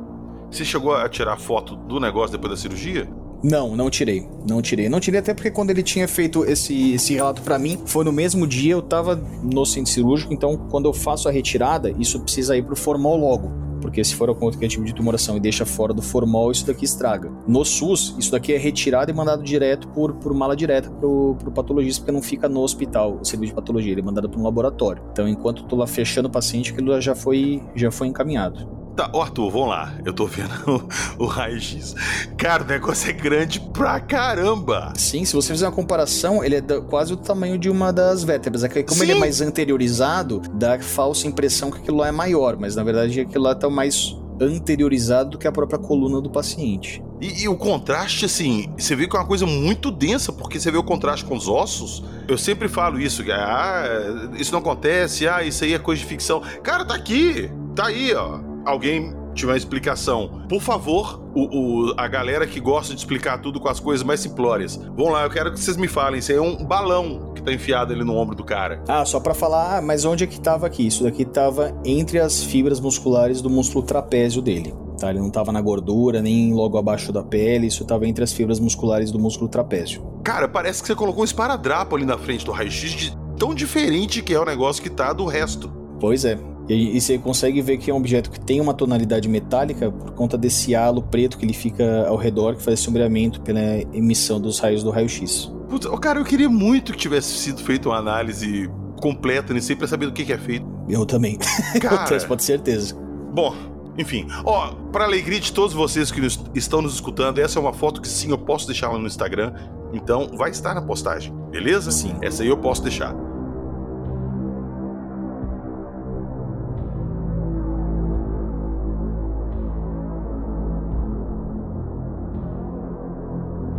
Você chegou a tirar foto do negócio depois da cirurgia? Não, não tirei. Não tirei. Não tirei até porque quando ele tinha feito esse, esse relato para mim, foi no mesmo dia, eu tava no centro cirúrgico, então quando eu faço a retirada, isso precisa ir pro formol logo. Porque se for com outro tipo de tumoração e deixa fora do formol, isso daqui estraga. No SUS, isso daqui é retirado e mandado direto por, por mala direta pro, pro patologista, porque não fica no hospital o serviço de patologia, ele é mandado para um laboratório. Então, enquanto eu tô lá fechando o paciente, aquilo já foi, já foi encaminhado. Tá, ô Arthur, vamos lá. Eu tô vendo o, o raio-x. Cara, o negócio é grande pra caramba. Sim, se você fizer uma comparação, ele é quase o tamanho de uma das vértebras. É como Sim. ele é mais anteriorizado, dá a falsa impressão que aquilo lá é maior, mas na verdade aquilo lá tá mais anteriorizado do que a própria coluna do paciente. E, e, o contraste, assim, você vê que é uma coisa muito densa, porque você vê o contraste com os ossos. Eu sempre falo isso, ah, isso não acontece, ah, isso aí é coisa de ficção. Cara, tá aqui, tá aí, ó alguém tiver uma explicação, por favor, o, o, a galera que gosta de explicar tudo com as coisas mais simplórias, vão lá, eu quero que vocês me falem. Isso aí é um balão que tá enfiado ali no ombro do cara. Ah, só para falar, ah, mas onde é que tava aqui? Isso daqui tava entre as fibras musculares do músculo trapézio dele. Tá? Ele não tava na gordura, nem logo abaixo da pele, isso tava entre as fibras musculares do músculo trapézio. Cara, parece que você colocou um esparadrapo ali na frente do raio-x de tão diferente que é o negócio que tá do resto. Pois é. E, e, você consegue ver que é um objeto que tem uma tonalidade metálica por conta desse halo preto que ele fica ao redor, que faz sombreamento pela emissão dos raios do raio-x. Putz, cara, eu queria muito que tivesse sido feita uma análise completa nisso aí pra saber do que, que é feito. Eu também. Cara, eu pode certeza. Bom, enfim, ó, para alegria de todos vocês que nos, estão nos escutando, essa é uma foto que sim, eu posso deixar lá no Instagram. Então, vai estar na postagem, beleza? Sim. Essa aí eu posso deixar.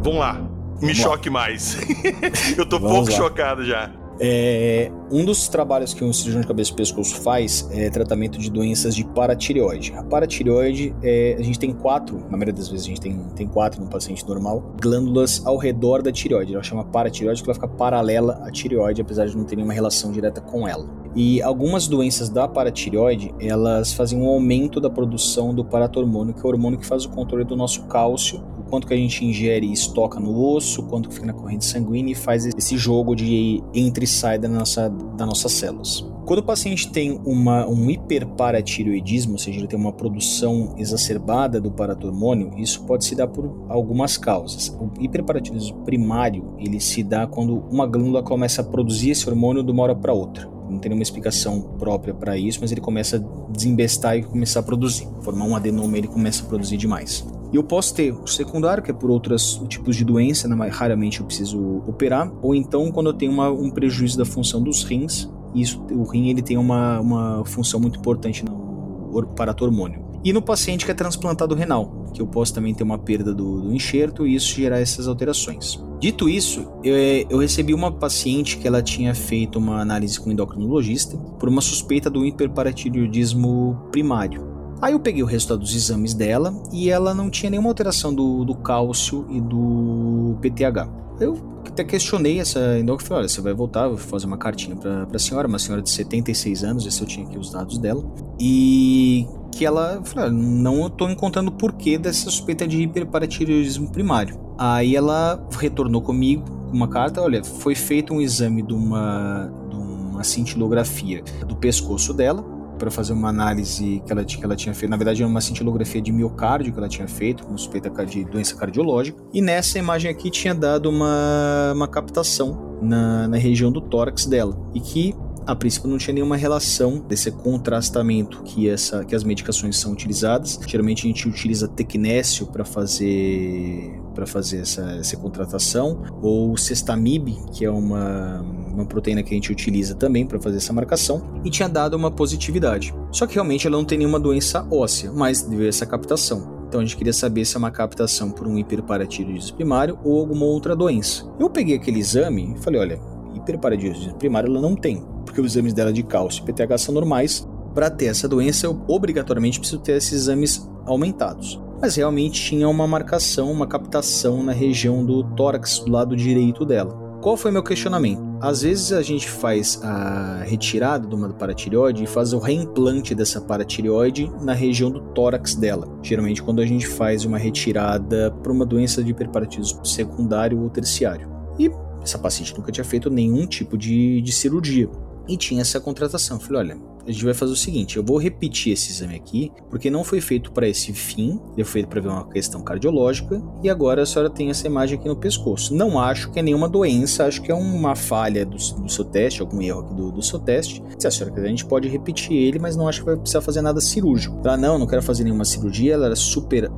Vamos lá. Me Vamos choque lá. mais. eu tô Vamos pouco lá. chocado já. É, um dos trabalhos que um cirurgião de cabeça e pescoço faz é tratamento de doenças de paratireoide. A paratireoide, é, a gente tem quatro, na maioria das vezes a gente tem, tem quatro no paciente normal, glândulas ao redor da tireoide. Ela chama paratireoide porque ela fica paralela à tireoide, apesar de não ter nenhuma relação direta com ela. E algumas doenças da paratireoide, elas fazem um aumento da produção do paratormônio, que é o hormônio que faz o controle do nosso cálcio quanto que a gente ingere e estoca no osso, quanto que fica na corrente sanguínea e faz esse jogo de entra e sai da nossa, das nossas células. Quando o paciente tem uma, um hiperparatireoidismo, ou seja, ele tem uma produção exacerbada do paratormônio, isso pode se dar por algumas causas. O hiperparatireoidismo primário, ele se dá quando uma glândula começa a produzir esse hormônio de uma hora para outra. Não tem nenhuma explicação própria para isso, mas ele começa a desembestar e começar a produzir. Formar um adenoma, ele começa a produzir demais. E eu posso ter o secundário, que é por outros tipos de doença, né, raramente eu preciso operar, ou então quando eu tenho uma, um prejuízo da função dos rins, isso, o rim ele tem uma, uma função muito importante no paratormônio. E no paciente que é transplantado renal, que eu posso também ter uma perda do, do enxerto e isso gerar essas alterações. Dito isso, eu, eu, recebi uma paciente que ela tinha feito uma análise com endocrinologista por uma suspeita do hiperparatiroidismo primário. Aí eu peguei o resultado dos exames dela e ela não tinha nenhuma alteração do, do cálcio e do PTH. Eu até questionei essa endócrina, falei, olha, você vai voltar, vou fazer uma cartinha para a senhora, uma senhora de 76 anos, esse eu tinha aqui os dados dela, e que ela, falou, não estou encontrando o porquê dessa suspeita de hiperparatiroidismo primário. Aí ela retornou comigo com uma carta, olha, foi feito um exame de uma, de uma cintilografia do pescoço dela, para fazer uma análise que ela, que ela tinha feito. Na verdade, era uma cintilografia de miocárdio que ela tinha feito, com suspeita de doença cardiológica. E nessa imagem aqui tinha dado uma, uma captação na, na região do tórax dela. E que a princípio não tinha nenhuma relação desse contrastamento que, essa, que as medicações são utilizadas. Geralmente a gente utiliza tecnécio para fazer para fazer essa, essa contratação, ou cestamib, que é uma, uma proteína que a gente utiliza também para fazer essa marcação, e tinha dado uma positividade. Só que realmente ela não tem nenhuma doença óssea, mas a essa captação. Então a gente queria saber se é uma captação por um hiperparatiroidismo primário ou alguma outra doença. Eu peguei aquele exame e falei, olha, hiperparatiroidismo primário ela não tem, porque os exames dela de cálcio e PTH são normais. Para ter essa doença, eu obrigatoriamente preciso ter esses exames aumentados. Mas realmente tinha uma marcação, uma captação na região do tórax do lado direito dela. Qual foi meu questionamento? Às vezes a gente faz a retirada de uma paratireoide e faz o reimplante dessa paratireoide na região do tórax dela. Geralmente quando a gente faz uma retirada para uma doença de hiperparatitismo secundário ou terciário. E essa paciente nunca tinha feito nenhum tipo de, de cirurgia. E tinha essa contratação. Falei, olha, a gente vai fazer o seguinte: eu vou repetir esse exame aqui, porque não foi feito para esse fim, ele foi feito para ver uma questão cardiológica, e agora a senhora tem essa imagem aqui no pescoço. Não acho que é nenhuma doença, acho que é uma falha do, do seu teste, algum erro aqui do, do, seu teste. Se a senhora quiser, a gente pode repetir ele, mas não acho que vai precisar fazer nada cirúrgico. Ela, não, não quero fazer nenhuma cirurgia, ela era super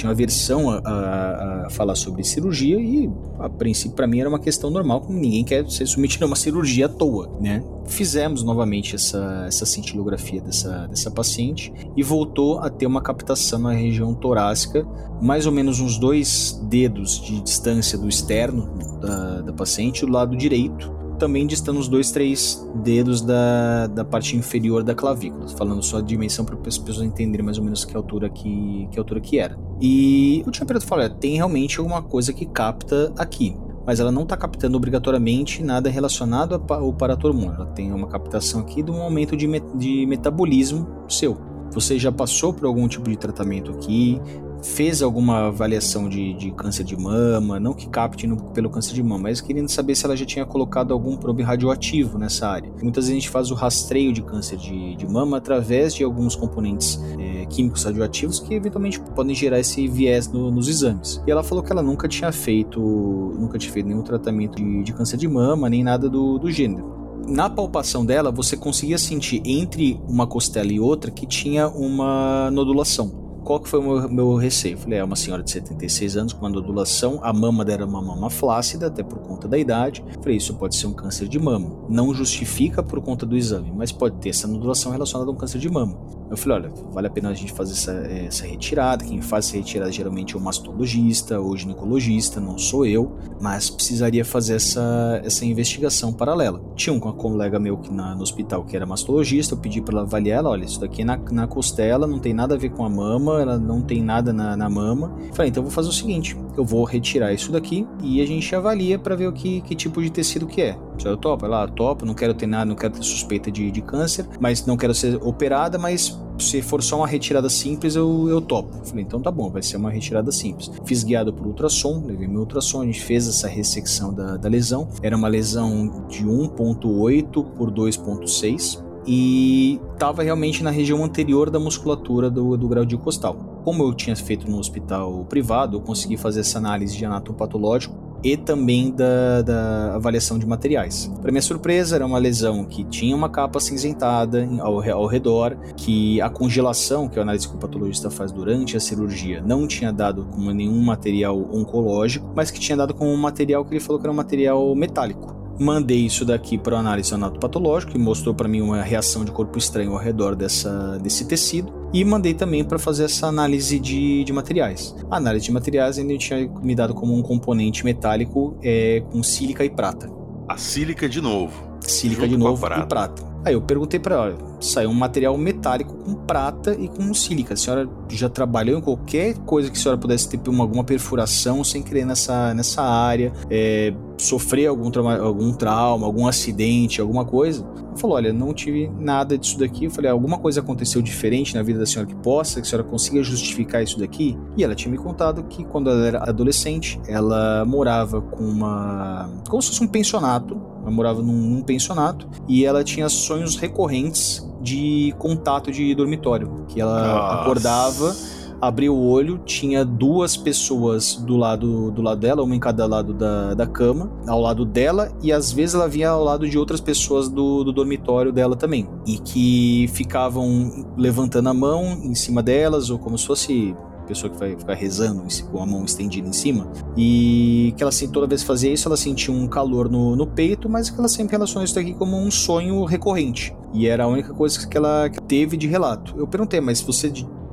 tinha aversão a, a, a, falar sobre cirurgia e a princípio para mim era uma questão normal, como ninguém quer ser submetido a uma cirurgia à toa, né? Fizemos novamente essa, essa cintilografia dessa, dessa paciente e voltou a ter uma captação na região torácica, mais ou menos uns dois dedos de distância do externo da, da paciente, do lado direito, também distando os dois, três dedos da, da parte inferior da clavícula, falando só a dimensão para as pessoas entenderem mais ou menos que altura que, que altura que era. E o terapeuta falou, tem realmente alguma coisa que capta aqui, mas ela não está captando obrigatoriamente nada relacionado ao paratormônio. Ela tem uma captação aqui de um aumento de, met de metabolismo seu. Você já passou por algum tipo de tratamento aqui? Fez alguma avaliação de, de, câncer de mama, não que capte no, pelo câncer de mama, mas querendo saber se ela já tinha colocado algum probe radioativo nessa área. Muitas vezes a gente faz o rastreio de câncer de, de mama através de alguns componentes é, químicos radioativos que eventualmente podem gerar esse viés no, nos exames. E ela falou que ela nunca tinha feito, nunca tinha feito nenhum tratamento de, de câncer de mama, nem nada do, do gênero na palpação dela, você conseguia sentir entre uma costela e outra que tinha uma nodulação qual que foi o meu, meu receio? Falei, é uma senhora de 76 anos com uma nodulação, a mama dela era uma mama flácida, até por conta da idade. Falei, isso pode ser um câncer de mama. Não justifica por conta do exame, mas pode ter essa nodulação relacionada a um câncer de mama. Eu falei, olha, vale a pena a gente fazer essa, essa retirada. Quem faz essa retirada geralmente é o mastologista ou ginecologista, não sou eu, mas precisaria fazer essa, essa investigação paralela. Tinha um colega meu que na, no hospital que era mastologista, eu pedi para ela avaliar ela, olha, isso daqui é na, na costela, não tem nada a ver com a mama, ela não tem nada na, na mama. falei, então eu vou fazer o seguinte, eu vou retirar isso daqui e a gente avalia para ver o que, que tipo de tecido que é. Eu topo, ela topa, não quero ter nada, não quero ter suspeita de, de câncer, mas não quero ser operada, mas se for só uma retirada simples, eu, eu topo. Falei, então tá bom, vai ser uma retirada simples. Fiz guiado por ultrassom, levei meu ultrassom, a gente fez essa ressecção da, da lesão. Era uma lesão de 1.8 por 2.6 e estava realmente na região anterior da musculatura do, do grau de costal. Como eu tinha feito no hospital privado, eu consegui fazer essa análise de anatomopatológico e também da, da avaliação de materiais. Para minha surpresa, era uma lesão que tinha uma capa cinzentada ao, ao redor, que a congelação que o análise que o patologista faz durante a cirurgia não tinha dado com nenhum material oncológico, mas que tinha dado com um material que ele falou que era um material metálico. Mandei isso daqui para o análise anatopatológico, que mostrou para mim uma reação de corpo estranho ao redor dessa, desse tecido. E mandei também para fazer essa análise de, de materiais. A análise de materiais ainda tinha me dado como um componente metálico é, com sílica e prata. A sílica de novo. Sílica de novo prata. e prata. Aí eu perguntei para ela, saiu um material metálico com prata e com sílica. A senhora já trabalhou em qualquer coisa que a senhora pudesse ter alguma perfuração sem querer nessa, nessa área, é, sofrer algum, trauma, algum trauma, algum acidente, alguma coisa? Ela falou, olha, não tive nada disso daqui. Eu falei, alguma coisa aconteceu diferente na vida da senhora que possa, que a senhora consiga justificar isso daqui? E ela tinha me contado que quando ela era adolescente, ela morava com uma... como se fosse um pensionato, ela morava num, num pensionato e ela tinha sonhos recorrentes de contato de dormitório, que ela Nossa. acordava, abria o olho, tinha duas pessoas do lado do lado dela, uma em cada lado da, da cama, ao lado dela, e às vezes ela via ao lado de outras pessoas do, do dormitório dela também, e que ficavam levantando a mão em cima delas, ou como se fosse pessoa que vai ficar rezando com a mão estendida em cima. E que ela assim, toda vez que fazia isso, ela sentia um calor no, no peito, mas que ela sempre relaciona isso aqui como um sonho recorrente. E era a única coisa que ela teve de relato. Eu perguntei, mas você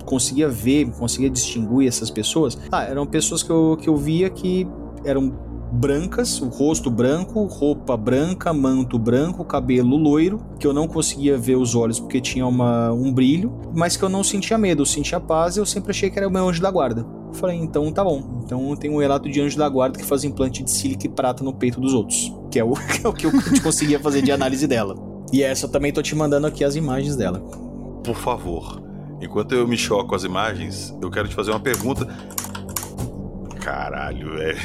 conseguia ver, conseguia distinguir essas pessoas? Ah, eram pessoas que eu, que eu via que eram brancas, o rosto branco, roupa branca, manto branco, cabelo loiro, que eu não conseguia ver os olhos porque tinha uma, um brilho, mas que eu não sentia medo, eu sentia paz e eu sempre achei que era o meu anjo da guarda. falei, então tá bom. Então tem um relato de anjo da guarda que faz implante de sílica e prata no peito dos outros, que é o que, é o que eu conseguia fazer de análise dela. E essa eu também tô te mandando aqui as imagens dela. Por favor. Enquanto eu me choco com as imagens, eu quero te fazer uma pergunta Caralho, velho.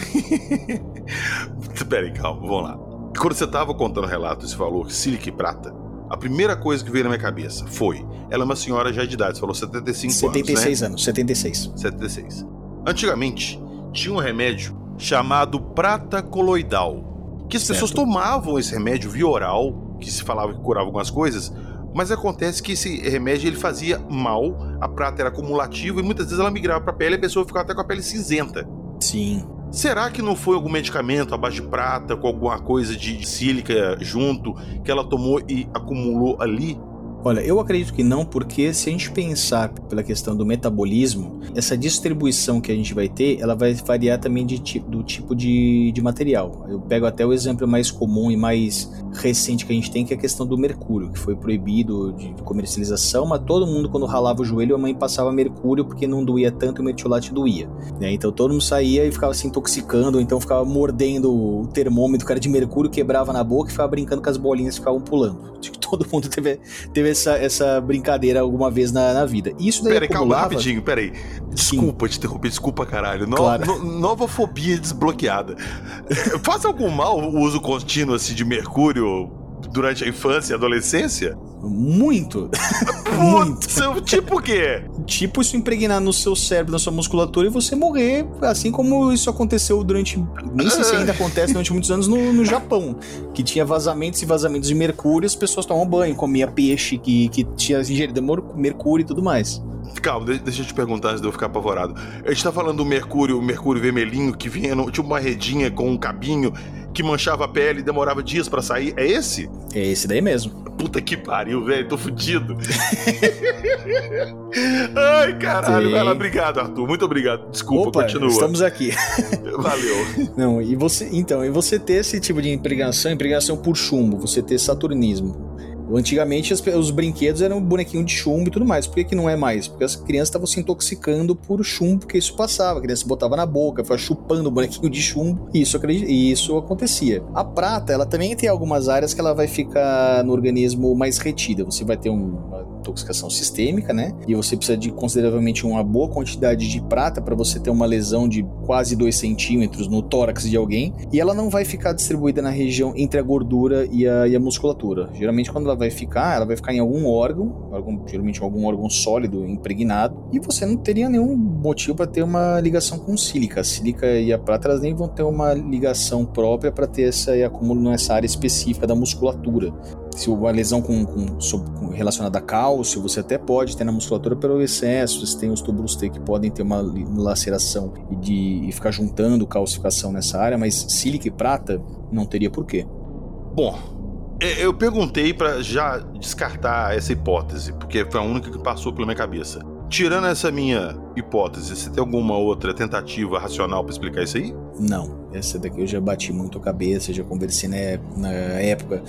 Pera aí, calma, vamos lá. Quando você tava contando o relato, você falou sílica e prata. A primeira coisa que veio na minha cabeça foi: ela é uma senhora já de idade, você falou 75 76 anos. 76 né? anos, 76. 76. Antigamente, tinha um remédio chamado prata coloidal. Que as certo. pessoas tomavam esse remédio via oral, que se falava que curava algumas coisas, mas acontece que esse remédio ele fazia mal, a prata era acumulativa e muitas vezes ela migrava para a pele e a pessoa ficava até com a pele cinzenta. Sim. Será que não foi algum medicamento à base de prata com alguma coisa de sílica junto que ela tomou e acumulou ali? Olha, eu acredito que não, porque se a gente pensar pela questão do metabolismo, essa distribuição que a gente vai ter, ela vai variar também de, do tipo de, de material. Eu pego até o exemplo mais comum e mais recente que a gente tem, que é a questão do mercúrio, que foi proibido de comercialização, mas todo mundo, quando ralava o joelho, a mãe passava mercúrio porque não doía tanto e o metiolate doía. Né? Então todo mundo saía e ficava se intoxicando, ou então ficava mordendo o termômetro, cara de mercúrio, quebrava na boca e ficava brincando com as bolinhas que ficavam pulando. Acho que todo mundo teve, teve essa, essa brincadeira alguma vez na, na vida. Isso daí Peraí, acumulava... calma rapidinho, peraí. Desculpa Sim. te interromper, desculpa, caralho. No, claro. no, nova fobia desbloqueada. Faz algum mal o uso contínuo assim, de mercúrio durante a infância e adolescência? Muito. Muito. Tipo o quê? Tipo isso impregnar no seu cérebro, na sua musculatura e você morrer, assim como isso aconteceu durante. Nem sei se ainda acontece durante muitos anos no, no Japão. Que tinha vazamentos e vazamentos de mercúrio, as pessoas tomavam banho, comia peixe que, que tinha ingerido mercúrio e tudo mais. Calma, deixa eu te perguntar antes de eu ficar apavorado. A gente tá falando do mercúrio, o mercúrio vermelhinho que vinha, no, tinha uma redinha com um cabinho que manchava a pele e demorava dias para sair. É esse? É esse daí mesmo. Puta que pariu, velho, tô fudido. Ai, caralho. Sim. obrigado, Arthur. Muito obrigado. Desculpa, Opa, continua. Estamos aqui. Valeu. Não, e você, então, e você ter esse tipo de impregnação, impregnação por chumbo, você ter saturnismo, Antigamente os brinquedos eram bonequinho de chumbo e tudo mais. Por que, que não é mais? Porque as crianças estavam se intoxicando por chumbo, porque isso passava. A criança botava na boca, ficava chupando o bonequinho de chumbo. E isso, e isso acontecia. A prata, ela também tem algumas áreas que ela vai ficar no organismo mais retida. Você vai ter um intoxicação sistêmica, né? E você precisa de consideravelmente uma boa quantidade de prata para você ter uma lesão de quase 2 centímetros no tórax de alguém. E ela não vai ficar distribuída na região entre a gordura e a, e a musculatura. Geralmente, quando ela vai ficar, ela vai ficar em algum órgão, algum, geralmente algum órgão sólido, impregnado, e você não teria nenhum motivo para ter uma ligação com sílica. A sílica e a prata elas nem vão ter uma ligação própria para ter esse acúmulo nessa área específica da musculatura. Se uma lesão com, com, com, relacionada a cálcio, você até pode ter na musculatura pelo excesso. Você tem os túbulos T que podem ter uma laceração e, de, e ficar juntando calcificação nessa área, mas sílica e prata não teria porquê. Bom, eu perguntei para já descartar essa hipótese, porque foi a única que passou pela minha cabeça. Tirando essa minha hipótese, você tem alguma outra tentativa racional para explicar isso aí? Não, essa daqui eu já bati muito a cabeça, já conversei na, na época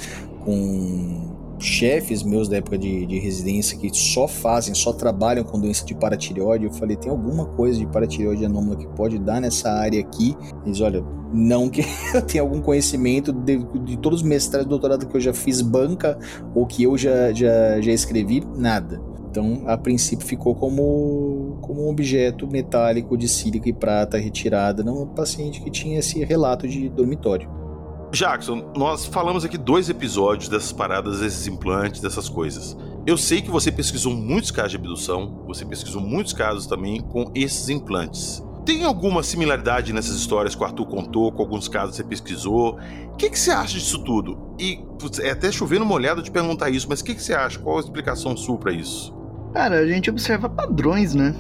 com chefes meus da época de, de, residência que só fazem, só trabalham com doença de paratireoide. Eu falei, tem alguma coisa de paratireoide anômala que pode dar nessa área aqui? Eles, olha, não que eu tenha algum conhecimento de, de todos os mestrados e doutorado que eu já fiz banca ou que eu já, já, já escrevi, nada. Então, a princípio, ficou como, como um objeto metálico de sílica e prata retirada num paciente que tinha esse relato de dormitório. Jackson, nós falamos aqui dois episódios dessas paradas, desses implantes, dessas coisas. Eu sei que você pesquisou muitos casos de abdução, você pesquisou muitos casos também com esses implantes. Tem alguma similaridade nessas histórias que o Arthur contou, com alguns casos que você pesquisou? O que, que você acha disso tudo? E é até chovendo uma olhada de perguntar isso, mas o que, que você acha? Qual a explicação sua para isso? Cara, a gente observa padrões, né?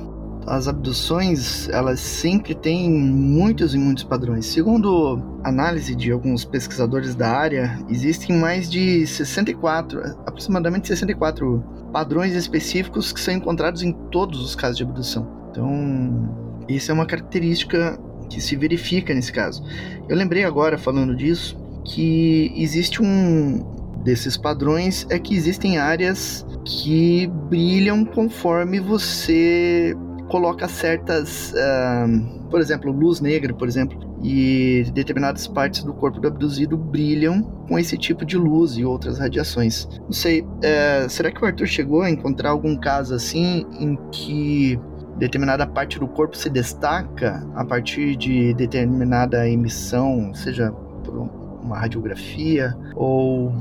As abduções, elas sempre têm muitos e muitos padrões. Segundo análise de alguns pesquisadores da área, existem mais de 64, aproximadamente 64 padrões específicos que são encontrados em todos os casos de abdução. Então, isso é uma característica que se verifica nesse caso. Eu lembrei agora, falando disso, que existe um, desses padrões é que existem áreas que brilham conforme você coloca certas, uh, por exemplo, luz negra, por exemplo, e determinadas partes do corpo do abduzido brilham com esse tipo de luz e outras radiações. Não sei, uh, será que o Arthur chegou a encontrar algum caso assim em que determinada parte do corpo se destaca a partir de determinada emissão, seja por uma radiografia ou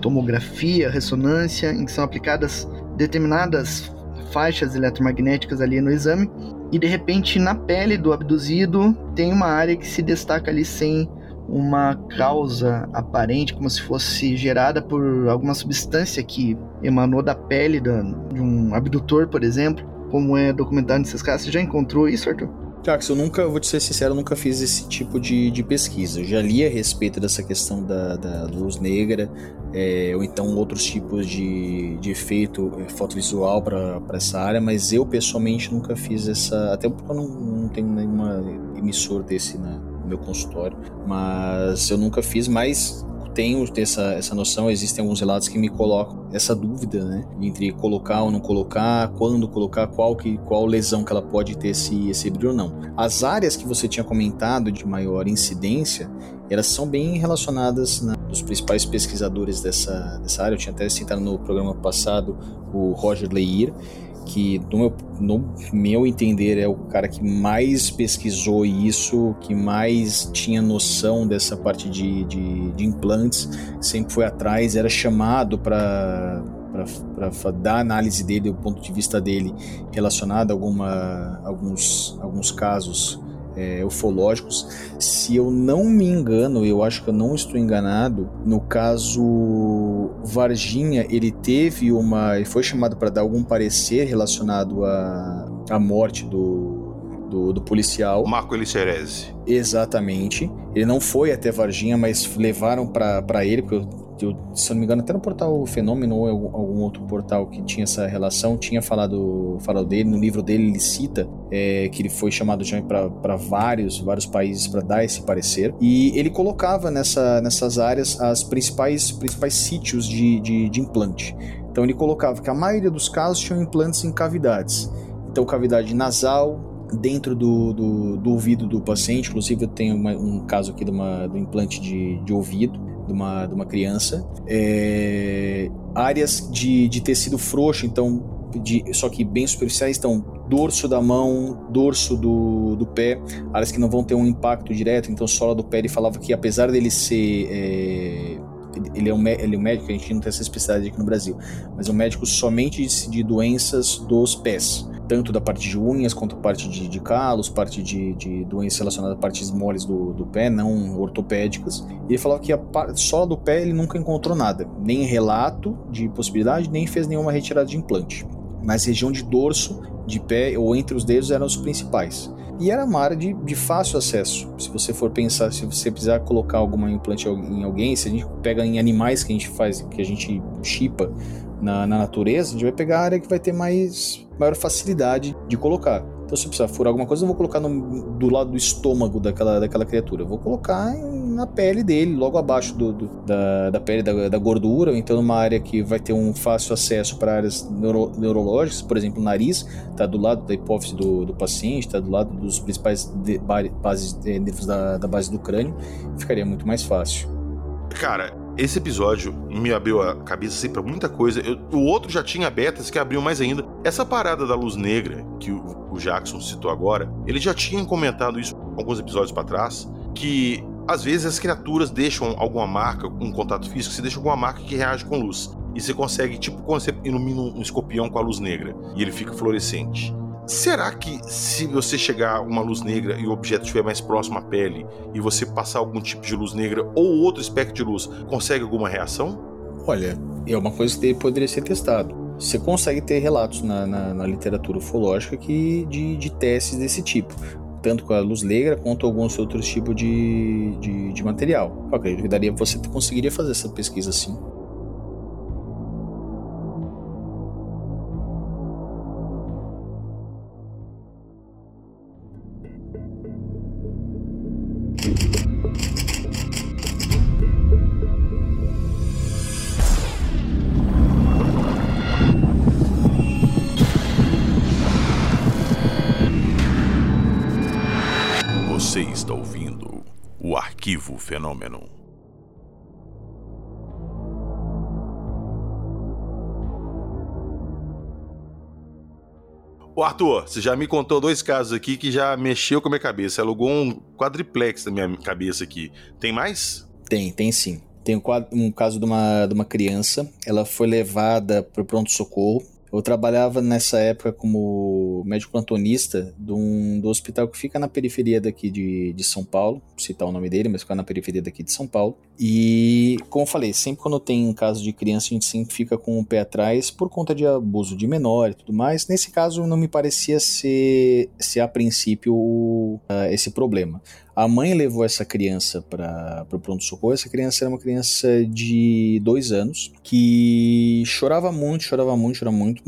tomografia, ressonância, em que são aplicadas determinadas faixas eletromagnéticas ali no exame, e de repente na pele do abduzido tem uma área que se destaca ali sem uma causa aparente, como se fosse gerada por alguma substância que emanou da pele de um abdutor, por exemplo, como é documentado nesses casos. Você já encontrou isso, Arthur? Jax, eu nunca, vou te ser sincero, nunca fiz esse tipo de, de pesquisa. Eu já li a respeito dessa questão da, da luz negra, é, ou então outros tipos de, de efeito é, fotovisual para essa área, mas eu pessoalmente nunca fiz essa. Até porque eu não, não tenho nenhuma emissor desse na, no meu consultório, mas eu nunca fiz, mas tenho essa, essa noção, existem alguns relatos que me colocam essa dúvida, né? Entre colocar ou não colocar, quando colocar, qual, que, qual lesão que ela pode ter esse, esse brilho ou não. As áreas que você tinha comentado de maior incidência, elas são bem relacionadas né, dos principais pesquisadores dessa, dessa área. Eu tinha até citado no programa passado o Roger Leir, que no meu, no meu entender é o cara que mais pesquisou isso, que mais tinha noção dessa parte de, de, de implantes, sempre foi atrás, era chamado para para dar análise dele, o ponto de vista dele relacionado a alguma, alguns, alguns casos é, ufológicos. Se eu não me engano, eu acho que eu não estou enganado, no caso Varginha, ele teve uma. Ele foi chamado para dar algum parecer relacionado à, à morte do, do, do, policial. Marco Elicerese. Exatamente. Ele não foi até Varginha, mas levaram para ele, porque eu eu, se eu não me engano, até no portal Fenômeno ou algum outro portal que tinha essa relação, tinha falado, falado dele, no livro dele ele cita é, que ele foi chamado já para vários, vários países para dar esse parecer, e ele colocava nessa, nessas áreas as principais, principais sítios de, de, de implante. Então ele colocava que a maioria dos casos tinham implantes em cavidades. Então, cavidade nasal, dentro do, do, do, ouvido do paciente. Inclusive, eu tenho uma, um caso aqui de uma, do implante de, de ouvido de uma, de uma criança. É, áreas de, de tecido frouxo, então, de, só que bem superficiais, então, dorso da mão, dorso do, do pé, áreas que não vão ter um impacto direto, então, sola do pé, ele falava que apesar dele ser. É, ele é, um, ele é um médico, a gente não tem essa especialidade aqui no Brasil, mas é um médico somente de, de doenças dos pés tanto da parte de unhas quanto parte de, de calos, parte de, de doenças relacionadas a partes moles do, do pé, não ortopédicas. E ele falava que a sola do pé ele nunca encontrou nada, nem relato de possibilidade, nem fez nenhuma retirada de implante. Mas região de dorso, de pé ou entre os dedos eram os principais. E era uma área de, de fácil acesso. Se você for pensar, se você precisar colocar alguma implante em alguém, se a gente pega em animais que a gente faz, que a gente chipa na, na natureza, a gente vai pegar a área que vai ter mais maior facilidade de colocar. Então, se eu precisar furar alguma coisa, eu vou colocar no, do lado do estômago daquela, daquela criatura. Eu vou colocar na pele dele, logo abaixo do, do da, da, pele, da, da, gordura, ou então numa área que vai ter um fácil acesso para áreas neuro, neurológicas, por exemplo, o nariz, está do lado da hipófise do, do paciente, está do lado dos principais de, bases, de, da, da base do crânio, ficaria muito mais fácil. Cara, esse episódio me abriu a cabeça assim, pra muita coisa. Eu, o outro já tinha esse que abriu mais ainda. Essa parada da luz negra, que o, o Jackson citou agora, ele já tinha comentado isso alguns episódios para trás, que às vezes as criaturas deixam alguma marca, um contato físico, você deixa alguma marca que reage com luz. E você consegue, tipo, quando você ilumina um escorpião com a luz negra e ele fica fluorescente. Será que se você chegar uma luz negra e o objeto estiver mais próximo à pele e você passar algum tipo de luz negra ou outro espectro de luz, consegue alguma reação? Olha, é uma coisa que poderia ser testado. Você consegue ter relatos na, na, na literatura ufológica que, de, de testes desse tipo tanto com a luz negra quanto alguns outros tipos de, de, de material. Eu acredito que daria, você conseguiria fazer essa pesquisa sim. Arthur, você já me contou dois casos aqui que já mexeu com a minha cabeça. Alugou um quadriplex na minha cabeça aqui. Tem mais? Tem, tem sim. Tem um, caso de uma, de uma criança. Ela foi levada para o pronto-socorro eu trabalhava nessa época como médico plantonista de um, do hospital que fica na periferia daqui de, de São Paulo, vou citar o nome dele, mas fica na periferia daqui de São Paulo. E, como eu falei, sempre quando tem um caso de criança, a gente sempre fica com o pé atrás por conta de abuso de menor e tudo mais. Nesse caso, não me parecia ser, ser a princípio uh, esse problema. A mãe levou essa criança para o pronto-socorro. Essa criança era uma criança de dois anos que chorava muito, chorava muito, chorava muito.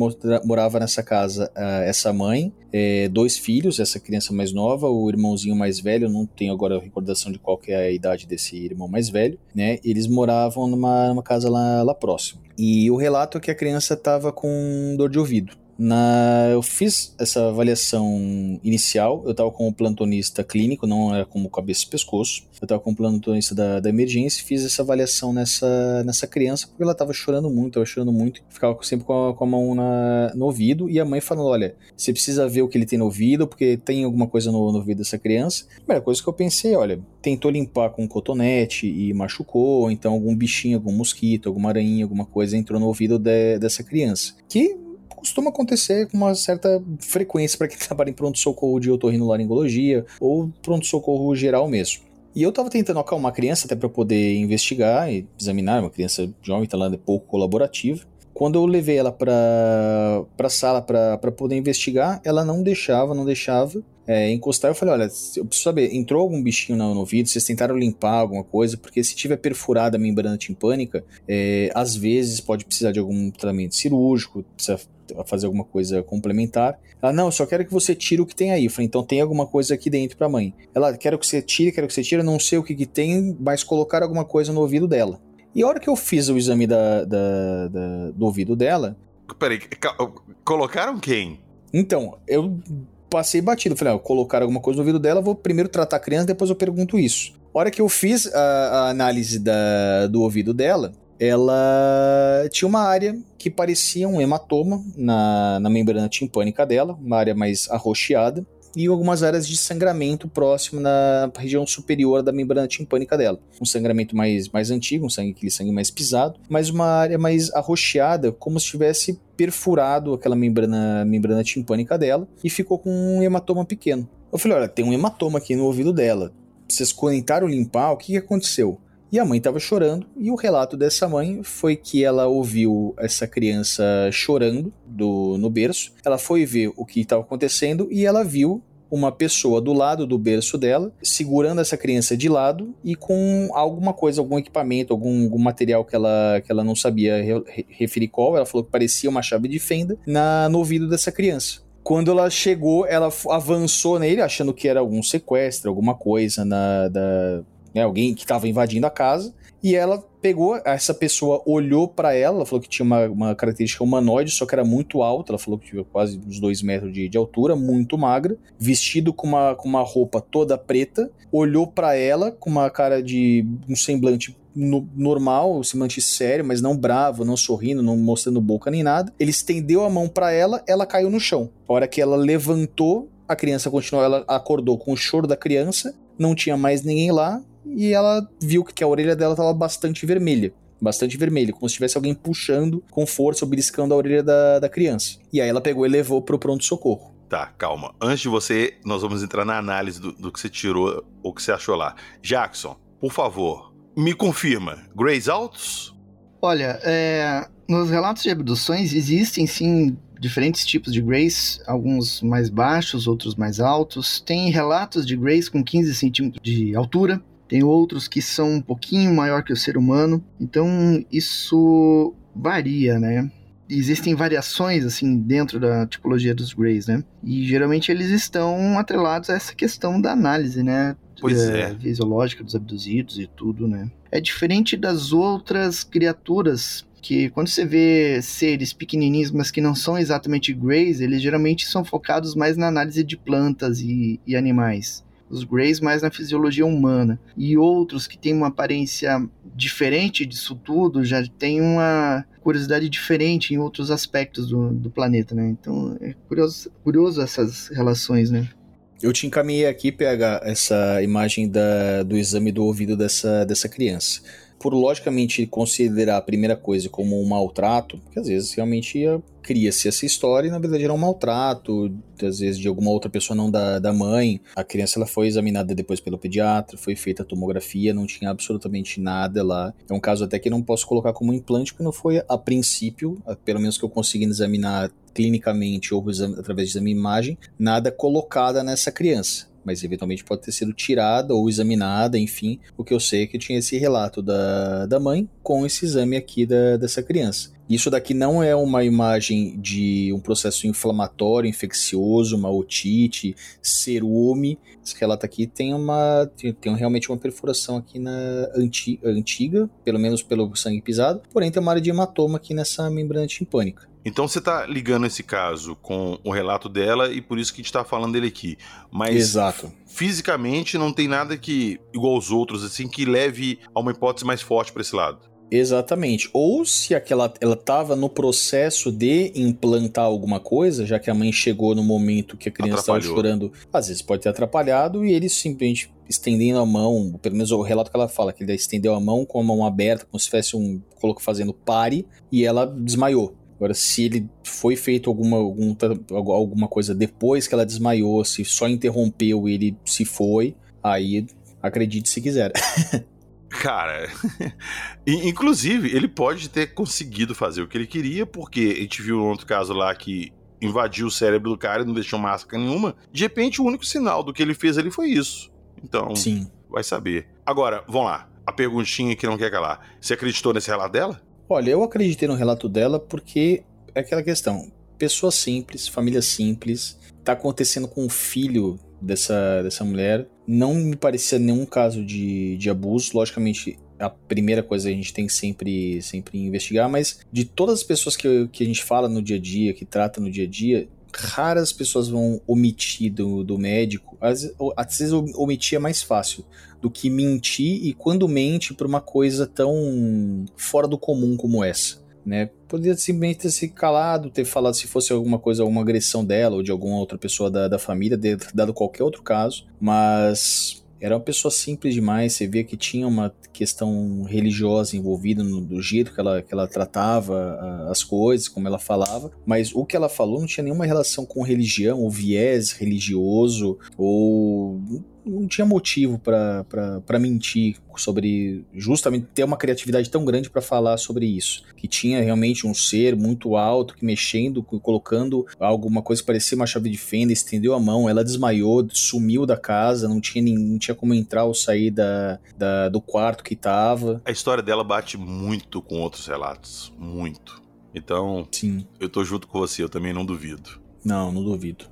Morava nessa casa uh, essa mãe, é, dois filhos, essa criança mais nova, o irmãozinho mais velho. Não tenho agora recordação de qual é a idade desse irmão mais velho, né? Eles moravam numa, numa casa lá, lá próximo. E o relato é que a criança estava com dor de ouvido. Na, eu fiz essa avaliação inicial, eu estava com o plantonista clínico, não era como cabeça e pescoço. Eu estava com o plantonista da, da emergência e fiz essa avaliação nessa, nessa criança, porque ela estava chorando muito, estava chorando muito, ficava sempre com a, com a mão na, no ouvido, e a mãe falando: Olha, você precisa ver o que ele tem no ouvido, porque tem alguma coisa no, no ouvido dessa criança. A primeira coisa que eu pensei: olha, tentou limpar com um cotonete e machucou, então algum bichinho, algum mosquito, alguma aranha, alguma coisa entrou no ouvido de, dessa criança. Que costuma acontecer com uma certa frequência para quem trabalha em pronto-socorro de otorrinolaringologia ou pronto-socorro geral mesmo. E eu estava tentando acalmar a criança até para poder investigar e examinar, uma criança jovem, tá lá, é pouco colaborativa. Quando eu levei ela para a sala para poder investigar, ela não deixava, não deixava é, encostar. Eu falei: olha, eu preciso saber, entrou algum bichinho no, no ouvido? Vocês tentaram limpar alguma coisa? Porque se tiver perfurada a membrana timpânica, é, às vezes pode precisar de algum tratamento cirúrgico, precisa fazer alguma coisa complementar. Ela, não, eu só quero que você tire o que tem aí. Eu falei, então tem alguma coisa aqui dentro pra mãe. Ela, quero que você tire, quero que você tire, não sei o que, que tem, mas colocar alguma coisa no ouvido dela. E a hora que eu fiz o exame da, da, da do ouvido dela. Peraí, colocaram quem? Então, eu passei batido. Falei, ah, colocar alguma coisa no ouvido dela, vou primeiro tratar a criança, depois eu pergunto isso. A hora que eu fiz a, a análise da, do ouvido dela, ela tinha uma área que parecia um hematoma na, na membrana timpânica dela, uma área mais arroxeada, e algumas áreas de sangramento próximo na região superior da membrana timpânica dela. Um sangramento mais, mais antigo, um sangue, aquele sangue mais pisado, mas uma área mais arroxeada, como se tivesse perfurado aquela membrana, membrana timpânica dela e ficou com um hematoma pequeno. Eu falei, olha, tem um hematoma aqui no ouvido dela. Vocês tentaram limpar, o que, que aconteceu? E a mãe estava chorando, e o relato dessa mãe foi que ela ouviu essa criança chorando do, no berço. Ela foi ver o que estava acontecendo e ela viu uma pessoa do lado do berço dela, segurando essa criança de lado e com alguma coisa, algum equipamento, algum, algum material que ela, que ela não sabia re, referir qual. Ela falou que parecia uma chave de fenda na, no ouvido dessa criança. Quando ela chegou, ela avançou nele, achando que era algum sequestro, alguma coisa na, da, né, alguém que estava invadindo a casa, e ela pegou, essa pessoa olhou para ela, ela falou que tinha uma, uma, característica humanoide, só que era muito alta, ela falou que tinha quase uns dois metros de, de altura, muito magra, vestido com uma, com uma roupa toda preta, olhou para ela com uma cara de um semblante no, normal, um semblante sério, mas não bravo, não sorrindo, não mostrando boca nem nada. Ele estendeu a mão para ela, ela caiu no chão. A hora que ela levantou, a criança continuou, ela acordou com o choro da criança, não tinha mais ninguém lá, e ela viu que a orelha dela estava bastante vermelha. Bastante vermelha, como se tivesse alguém puxando com força, beliscando a orelha da, da criança. E aí ela pegou e levou pro pronto-socorro. Tá, calma. Antes de você, nós vamos entrar na análise do, do que você tirou ou que você achou lá. Jackson, por favor, me confirma. Grays altos? Olha, é, nos relatos de abduções existem sim diferentes tipos de Grays, alguns mais baixos, outros mais altos. Tem relatos de Grays com 15 centímetros de altura, tem outros que são um pouquinho maior que o ser humano. Então isso varia, né? Existem variações assim dentro da tipologia dos Greys, né? E geralmente eles estão atrelados a essa questão da análise, né? Pois é. é. Fisiológica dos abduzidos e tudo, né? É diferente das outras criaturas que quando você vê seres pequenininhos, mas que não são exatamente greys, eles geralmente são focados mais na análise de plantas e, e animais os Greys mais na fisiologia humana. E outros que têm uma aparência diferente disso tudo já têm uma curiosidade diferente em outros aspectos do, do planeta, né? Então é curioso, curioso essas relações, né? Eu te encaminhei aqui, PH, essa imagem da, do exame do ouvido dessa, dessa criança por logicamente considerar a primeira coisa como um maltrato, porque às vezes realmente cria-se essa história e na verdade era um maltrato, às vezes de alguma outra pessoa não da, da mãe. A criança ela foi examinada depois pelo pediatra, foi feita a tomografia, não tinha absolutamente nada lá. É um caso até que não posso colocar como implante, porque não foi a princípio, pelo menos que eu consegui examinar clinicamente ou através de exame de imagem, nada colocada nessa criança mas eventualmente pode ter sido tirada ou examinada, enfim. O que eu sei é que tinha esse relato da, da mãe com esse exame aqui da, dessa criança. Isso daqui não é uma imagem de um processo inflamatório, infeccioso, uma otite, cerume. Esse relato aqui tem uma tem, tem realmente uma perfuração aqui na anti, antiga, pelo menos pelo sangue pisado, porém tem uma área de hematoma aqui nessa membrana timpânica. Então você está ligando esse caso com o relato dela e por isso que a gente está falando dele aqui. Mas Exato. fisicamente não tem nada que, igual aos outros, assim, que leve a uma hipótese mais forte para esse lado. Exatamente. Ou se aquela ela estava no processo de implantar alguma coisa, já que a mãe chegou no momento que a criança estava chorando, às vezes pode ter atrapalhado e ele simplesmente estendendo a mão, pelo menos o relato que ela fala, que ele estendeu a mão com a mão aberta, como se fosse um coloco fazendo pare, e ela desmaiou. Agora, se ele foi feito alguma, algum, alguma coisa depois que ela desmaiou, se só interrompeu e ele se foi, aí acredite se quiser. Cara, inclusive, ele pode ter conseguido fazer o que ele queria, porque a gente viu um outro caso lá que invadiu o cérebro do cara e não deixou máscara nenhuma. De repente, o único sinal do que ele fez ali foi isso. Então, Sim. vai saber. Agora, vamos lá. A perguntinha que não quer calar. Você acreditou nesse relato dela? Olha, eu acreditei no relato dela porque é aquela questão. Pessoa simples, família simples, tá acontecendo com o filho dessa, dessa mulher. Não me parecia nenhum caso de, de abuso. Logicamente, a primeira coisa a gente tem que sempre, sempre investigar, mas de todas as pessoas que, que a gente fala no dia a dia, que trata no dia a dia, raras pessoas vão omitir do, do médico. Às, às vezes omitir é mais fácil do que mentir e quando mente por uma coisa tão fora do comum como essa. Né? Poderia simplesmente ter se calado, ter falado se fosse alguma coisa, alguma agressão dela ou de alguma outra pessoa da, da família, dado qualquer outro caso, mas era uma pessoa simples demais, você via que tinha uma questão religiosa envolvida no, do jeito que ela, que ela tratava as coisas, como ela falava, mas o que ela falou não tinha nenhuma relação com religião, ou viés religioso, ou não tinha motivo para mentir sobre justamente ter uma criatividade tão grande para falar sobre isso. Que tinha realmente um ser muito alto que mexendo, colocando alguma coisa que parecia uma chave de fenda, estendeu a mão, ela desmaiou, sumiu da casa, não tinha, nem, não tinha como entrar ou sair da, da, do quarto que tava. A história dela bate muito com outros relatos, muito. Então, Sim. eu tô junto com você, eu também não duvido. Não, não duvido.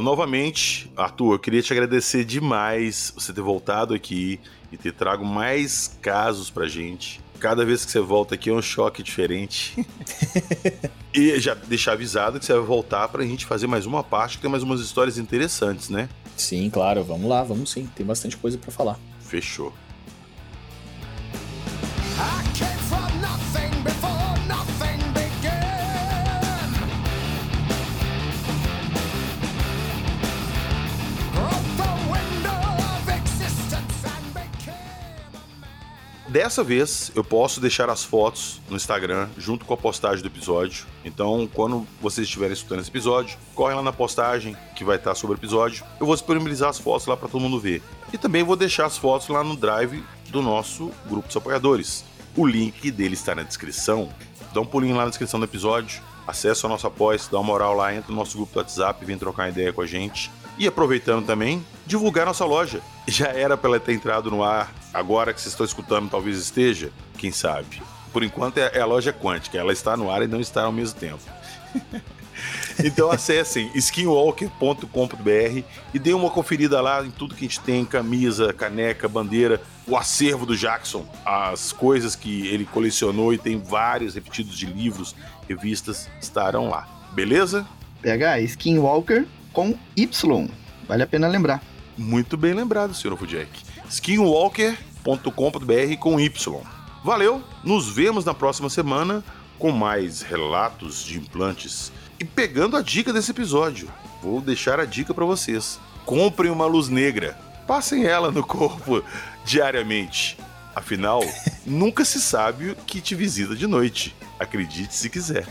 Novamente, Arthur, eu queria te agradecer demais você ter voltado aqui e ter trago mais casos pra gente. Cada vez que você volta aqui é um choque diferente. e já deixar avisado que você vai voltar pra gente fazer mais uma parte, que tem mais umas histórias interessantes, né? Sim, claro, vamos lá, vamos sim. Tem bastante coisa para falar. Fechou. Dessa vez, eu posso deixar as fotos no Instagram junto com a postagem do episódio. Então, quando vocês estiverem escutando esse episódio, corre lá na postagem que vai estar sobre o episódio. Eu vou disponibilizar as fotos lá para todo mundo ver. E também vou deixar as fotos lá no drive do nosso grupo de apoiadores. O link dele está na descrição. Dá um pulinho lá na descrição do episódio. Acesse o nosso apoio, dá uma moral lá, entra no nosso grupo do WhatsApp, vem trocar uma ideia com a gente. E aproveitando também, divulgar nossa loja. Já era para ela ter entrado no ar, agora que vocês estão escutando, talvez esteja, quem sabe. Por enquanto é, é a loja quântica, ela está no ar e não está ao mesmo tempo. então acessem skinwalker.com.br e deem uma conferida lá em tudo que a gente tem: camisa, caneca, bandeira, o acervo do Jackson, as coisas que ele colecionou e tem vários repetidos de livros, revistas, estarão lá. Beleza? PH, Skinwalker com Y. Vale a pena lembrar. Muito bem lembrado, senhor Jack. Skinwalker.com.br com Y. Valeu, nos vemos na próxima semana com mais relatos de implantes. E pegando a dica desse episódio, vou deixar a dica para vocês. Comprem uma luz negra. Passem ela no corpo diariamente. Afinal, nunca se sabe o que te visita de noite. Acredite se quiser.